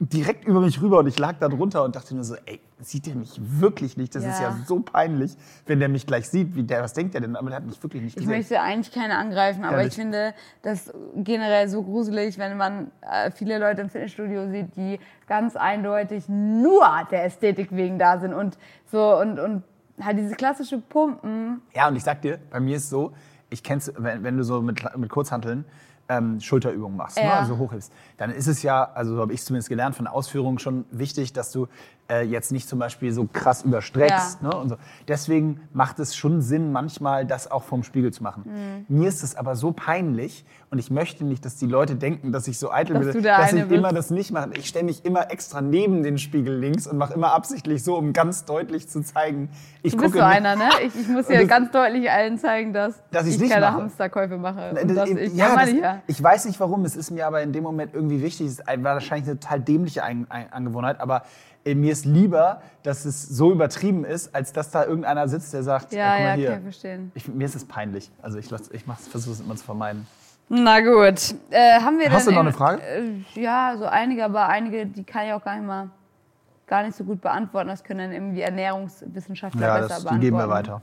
direkt über mich rüber und ich lag da drunter und dachte mir so, ey, sieht der mich wirklich nicht? Das ist Ja. ja so peinlich, wenn der mich gleich sieht. Wie der, was denkt der denn? Aber der hat mich wirklich nicht Ich gesehen. möchte eigentlich keine angreifen, aber Ehrlich? ich finde das generell so gruselig, wenn man äh, viele Leute im Fitnessstudio sieht, die ganz eindeutig nur der Ästhetik wegen da sind und so und, und halt diese klassische Pumpen. Ja, und ich sag dir, bei mir ist so, ich kenn's, wenn, wenn du so mit, mit Kurzhanteln ähm, Schulterübungen machst, ne? Ja. also hochhebst, dann ist es ja, also so habe ich zumindest gelernt von der Ausführung schon wichtig, dass du äh, jetzt nicht zum Beispiel so krass überstreckst. Ja. Ne? Und so. Deswegen macht es schon Sinn, manchmal das auch vom Spiegel zu machen. Mhm. Mir ist es aber so peinlich und ich möchte nicht, dass die Leute denken, dass ich so eitel Dass bin, der dass ich immer bist. das nicht mache. Ich stelle mich immer extra neben den Spiegel links und mache immer absichtlich so, um ganz deutlich zu zeigen, ich Du bist gucke so einer, ne? Ich, ich muss ja das- ganz deutlich allen zeigen, dass, Dass ich nicht keine mache. Hamsterkäufe mache. Das- Und dass ich, ja, das, ich ich weiß nicht warum, es ist mir aber in dem Moment irgendwie wichtig. Es war wahrscheinlich eine total dämliche Ein Ein Angewohnheit, aber äh, mir ist lieber, dass es so übertrieben ist, als dass da irgendeiner sitzt, der sagt, Ja, guck mal ja, hier. kann ich verstehen. Ich, mir ist es peinlich. Also ich, lass- ich versuche es immer zu vermeiden. Na gut. Äh, haben wir Hast du noch in- eine Frage? Äh, ja, so einige, aber einige, die kann ich auch gar nicht mal gar nicht so gut beantworten. Das können dann irgendwie Ernährungswissenschaftler Ja, besser das, die beantworten. geben wir weiter.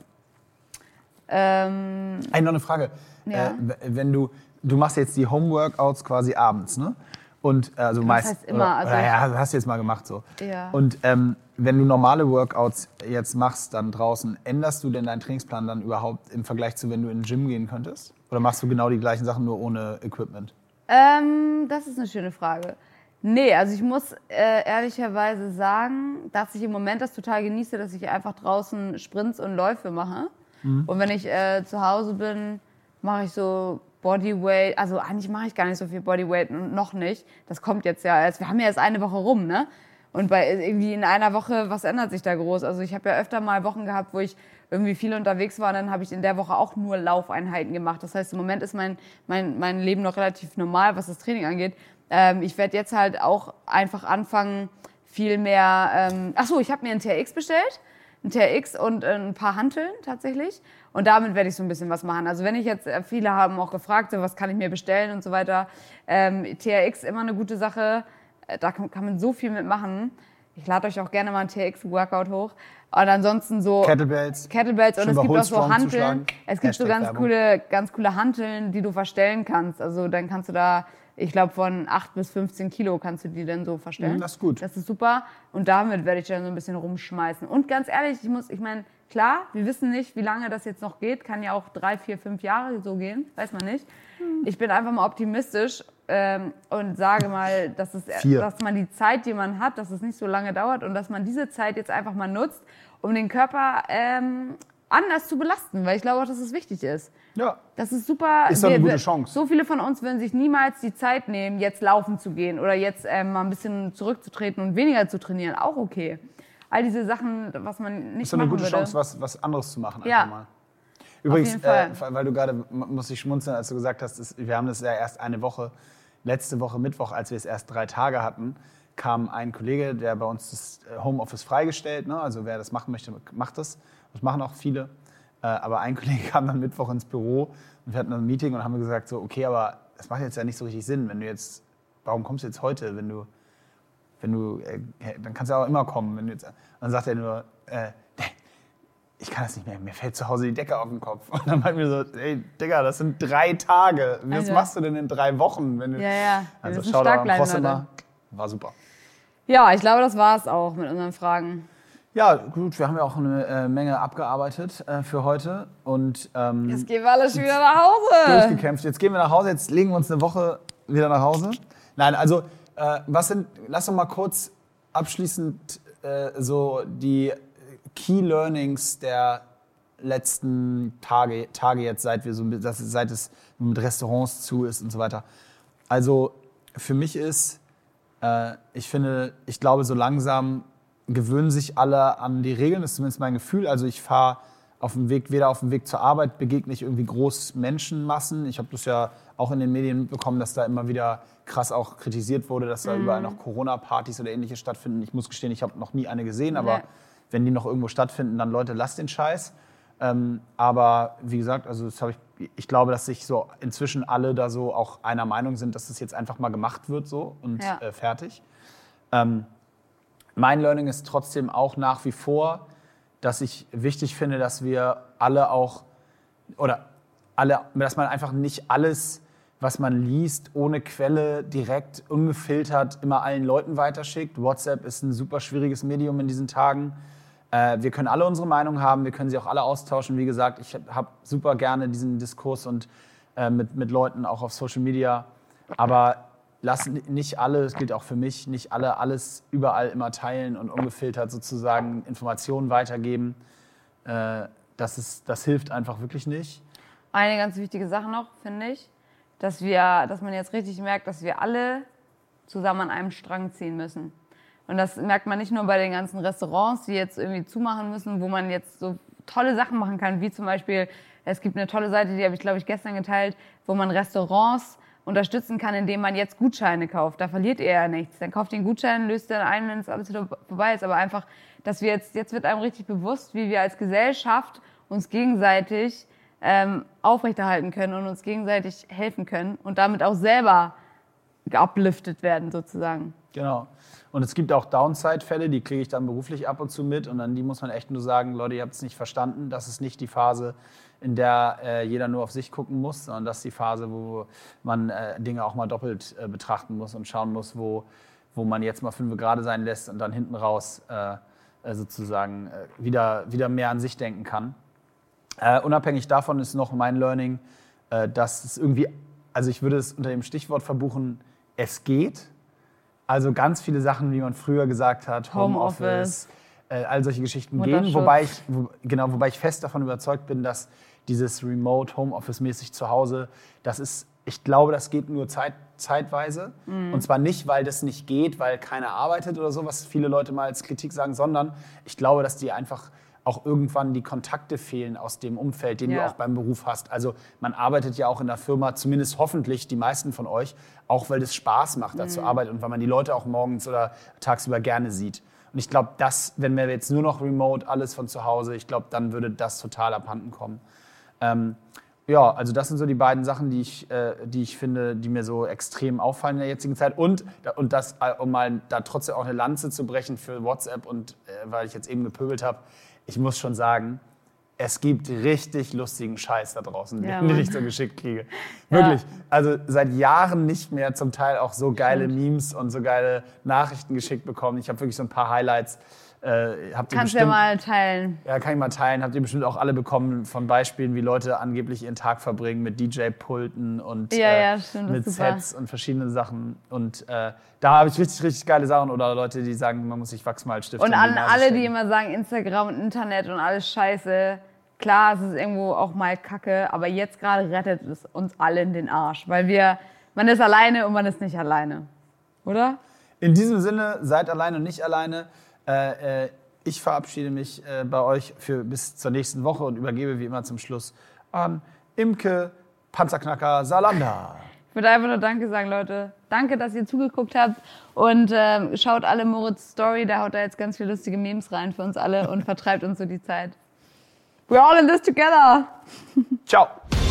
Ähm, Ey, noch eine Frage. Ja. Äh, wenn du, du machst jetzt die Homeworkouts quasi abends, ne? Und äh, also meist. heißt immer, Oder, also oder, ja, hast du jetzt mal gemacht so. Ja. Und ähm, wenn du normale Workouts jetzt machst dann draußen, änderst du denn deinen Trainingsplan dann überhaupt im Vergleich zu, wenn du in den Gym gehen könntest? Oder machst du genau die gleichen Sachen nur ohne Equipment? Ähm, das ist eine schöne Frage. Nee, also ich muss äh, ehrlicherweise sagen, dass ich im Moment das total genieße, dass ich einfach draußen Sprints und Läufe mache. Und wenn ich äh, zu Hause bin, mache ich so Bodyweight. Also eigentlich mache ich gar nicht so viel Bodyweight und noch nicht. Das kommt jetzt ja erst. Wir haben ja erst eine Woche rum, ne? Und bei irgendwie in einer Woche, was ändert sich da groß? Also ich habe ja öfter mal Wochen gehabt, wo ich irgendwie viel unterwegs war und dann habe ich in der Woche auch nur Laufeinheiten gemacht. Das heißt, im Moment ist mein, mein, mein Leben noch relativ normal, was das Training angeht. Ähm, ich werde jetzt halt auch einfach anfangen, viel mehr. Ähm, ach so, ich habe mir einen TRX bestellt, einen TRX und äh, ein paar Hanteln tatsächlich. Und damit werde ich so ein bisschen was machen. Also wenn ich jetzt, äh, viele haben auch gefragt, so, was kann ich mir bestellen und so weiter. Ähm, TRX immer eine gute Sache. Äh, Da kann, kann man so viel mitmachen. Ich lade euch auch gerne mal einen TRX-Workout hoch. Und ansonsten so Kettlebells. Kettlebells und es gibt auch so Hanteln. Es gibt so Hashtag ganz Werbung. coole, ganz coole Hanteln, die du verstellen kannst. Also dann kannst du da, ich glaube von 8 bis 15 Kilo kannst du die dann so verstellen. Mhm, das ist gut. Das ist super. Und damit werde ich dann so ein bisschen rumschmeißen. Und ganz ehrlich, ich muss, ich meine, klar, wir wissen nicht, wie lange das jetzt noch geht. Kann ja auch drei, vier, fünf Jahre so gehen. Weiß man nicht. Hm. Ich bin einfach mal optimistisch ähm, und sage mal, dass, es, Vier. dass man die Zeit, die man hat, dass es nicht so lange dauert und dass man diese Zeit jetzt einfach mal nutzt, um den Körper ähm, anders zu belasten. Weil ich glaube auch, dass es wichtig ist. Ja. Das ist super. Ist doch eine gute Chance. So viele von uns würden sich niemals die Zeit nehmen, jetzt laufen zu gehen oder jetzt ähm, mal ein bisschen zurückzutreten und weniger zu trainieren. Auch okay. All diese Sachen, was man nicht Ist doch eine machen gute würde. Chance, was, was anderes zu machen. Ja. Einfach mal. Übrigens, äh, weil du gerade, muss ich schmunzeln, als du gesagt hast, es- wir haben das ja erst eine Woche, letzte Woche Mittwoch, als wir es erst drei Tage hatten, kam ein Kollege, der bei uns das äh, Homeoffice freigestellt, ne? also wer das machen möchte, macht das. Das machen auch viele. Äh, aber ein Kollege kam dann Mittwoch ins Büro und wir hatten ein Meeting und haben gesagt, so, okay, aber das macht jetzt ja nicht so richtig Sinn, wenn du jetzt, warum kommst du jetzt heute, wenn du, wenn du, äh, dann kannst du auch immer kommen. Wenn du jetzt, dann sagt er nur, äh, ich kann das nicht mehr, mir fällt zu Hause die Decke auf den Kopf. Und dann meinten wir so, ey, Digga, das sind drei Tage. Was Alter. machst du denn in drei Wochen? Wenn du, Ja, ja. Also schau da. Leute. War super. Ja, ich glaube, das war es auch mit unseren Fragen. Ja, gut, wir haben ja auch eine äh, Menge abgearbeitet äh, für heute und ähm, Jetzt gehen wir alle schon wieder nach Hause. durchgekämpft. Jetzt gehen wir nach Hause, jetzt legen wir uns eine Woche wieder nach Hause. Nein, also, äh, was sind, lass doch mal kurz abschließend äh, so die Key Learnings der letzten Tage, Tage jetzt, seit, wir so, mit- das- seit es mit Restaurants zu ist und so weiter. Also, für mich ist, äh, ich finde, ich glaube, so langsam gewöhnen sich alle an die Regeln. Das ist zumindest mein Gefühl. Also ich fahre auf dem Weg, weder auf dem Weg zur Arbeit begegne ich irgendwie groß Menschenmassen. Ich habe das ja auch in den Medien mitbekommen, dass da immer wieder krass auch kritisiert wurde, dass da überall noch Corona-Partys oder ähnliches stattfinden. Ich muss gestehen, ich habe noch nie eine gesehen, aber Nee. wenn die noch irgendwo stattfinden, dann Leute, lasst den Scheiß. Ähm, aber wie gesagt, also das ich, ich glaube, dass sich so inzwischen alle da so auch einer Meinung sind, dass das jetzt einfach mal gemacht wird so und Ja. äh, fertig. Ähm, mein Learning ist trotzdem auch nach wie vor, dass ich wichtig finde, dass wir alle auch oder alle, dass man einfach nicht alles, was man liest, ohne Quelle, direkt, ungefiltert, immer allen Leuten weiterschickt. WhatsApp ist ein super schwieriges Medium in diesen Tagen. Äh, wir können alle unsere Meinung haben, wir können sie auch alle austauschen. Wie gesagt, ich habe super gerne diesen Diskurs und äh, mit, mit Leuten auch auf Social Media. Aber lassen nicht alle, das gilt auch für mich, nicht alle alles überall immer teilen und ungefiltert sozusagen Informationen weitergeben. Äh, das, ist, das hilft einfach wirklich nicht. Eine ganz wichtige Sache noch, finde ich, dass wir, dass man jetzt richtig merkt, dass wir alle zusammen an einem Strang ziehen müssen. Und das merkt man nicht nur bei den ganzen Restaurants, die jetzt irgendwie zumachen müssen, wo man jetzt so tolle Sachen machen kann, wie zum Beispiel, es gibt eine tolle Seite, die habe ich, glaube ich, gestern geteilt, wo man Restaurants unterstützen kann, indem man jetzt Gutscheine kauft. Da verliert ihr ja nichts. Dann kauft den Gutschein, löst den ein, wenn es alles wieder vorbei ist. Aber einfach, dass wir jetzt, jetzt wird einem richtig bewusst, wie wir als Gesellschaft uns gegenseitig ähm, aufrechterhalten können und uns gegenseitig helfen können und damit auch selber uplifted werden sozusagen. Genau. Und es gibt auch Downside-Fälle, die kriege ich dann beruflich ab und zu mit. Und dann die muss man echt nur sagen, Leute, ihr habt es nicht verstanden. Das ist nicht die Phase, in der äh, jeder nur auf sich gucken muss, sondern das ist die Phase, wo man äh, Dinge auch mal doppelt äh, betrachten muss und schauen muss, wo, wo man jetzt mal fünf gerade sein lässt und dann hinten raus äh, äh, sozusagen äh, wieder, wieder mehr an sich denken kann. Unabhängig davon ist noch mein Learning, dass es irgendwie, also ich würde es unter dem Stichwort verbuchen, es geht also ganz viele Sachen, wie man früher gesagt hat, Homeoffice, Home äh, all solche Geschichten gehen. Wobei ich, wo, genau, wobei ich fest davon überzeugt bin, dass dieses Remote, Homeoffice-mäßig zu Hause, das ist, ich glaube, das geht nur zeit, zeitweise. Mhm. Und zwar nicht, weil das nicht geht, weil keiner arbeitet oder so, was viele Leute mal als Kritik sagen, sondern ich glaube, dass die einfach auch irgendwann die Kontakte fehlen aus dem Umfeld, den ja. du auch beim Beruf hast. Also man arbeitet ja auch in der Firma, zumindest hoffentlich die meisten von euch, auch weil es Spaß macht, da mhm. zu arbeiten und weil man die Leute auch morgens oder tagsüber gerne sieht. Und ich glaube, das, wenn wir jetzt nur noch remote, alles von zu Hause, ich glaube, dann würde das total abhanden kommen. Ähm, ja, also das sind so die beiden Sachen, die ich, äh, die ich finde, die mir so extrem auffallen in der jetzigen Zeit. Und, und das, äh, um mal da trotzdem auch eine Lanze zu brechen für WhatsApp und äh, weil ich jetzt eben gepöbelt habe, ich muss schon sagen, es gibt richtig lustigen Scheiß da draußen, ja, den ich so geschickt kriege. Wirklich. Ja. Also seit Jahren nicht mehr zum Teil auch so geile Memes und so geile Nachrichten geschickt bekommen. Ich habe wirklich so ein paar Highlights. Äh, habt Kannst du ja mal teilen. Ja, kann ich mal teilen. Habt ihr bestimmt auch alle bekommen von Beispielen, wie Leute angeblich ihren Tag verbringen mit DJ-Pulten und ja, ja, stimmt, mit Sets und verschiedenen Sachen. Und äh, da habe ich richtig, richtig geile Sachen. Oder Leute, die sagen, man muss sich Wachsmalstift Und an alle, die immer sagen, Instagram und Internet und alles scheiße. Klar, es ist irgendwo auch mal Kacke, aber jetzt gerade rettet es uns alle in den Arsch. Weil wir, man ist alleine und man ist nicht alleine. Oder? In diesem Sinne, seid alleine und nicht alleine. Äh, äh, ich verabschiede mich äh, bei euch für bis zur nächsten Woche und übergebe wie immer zum Schluss an Imke Panzerknacker Salander. Ich würde einfach nur Danke sagen, Leute. Danke, dass ihr zugeguckt habt und äh, schaut alle Moritz Story. Da haut er jetzt ganz viele lustige Memes rein für uns alle und vertreibt uns so die Zeit. We're all in this together. Ciao.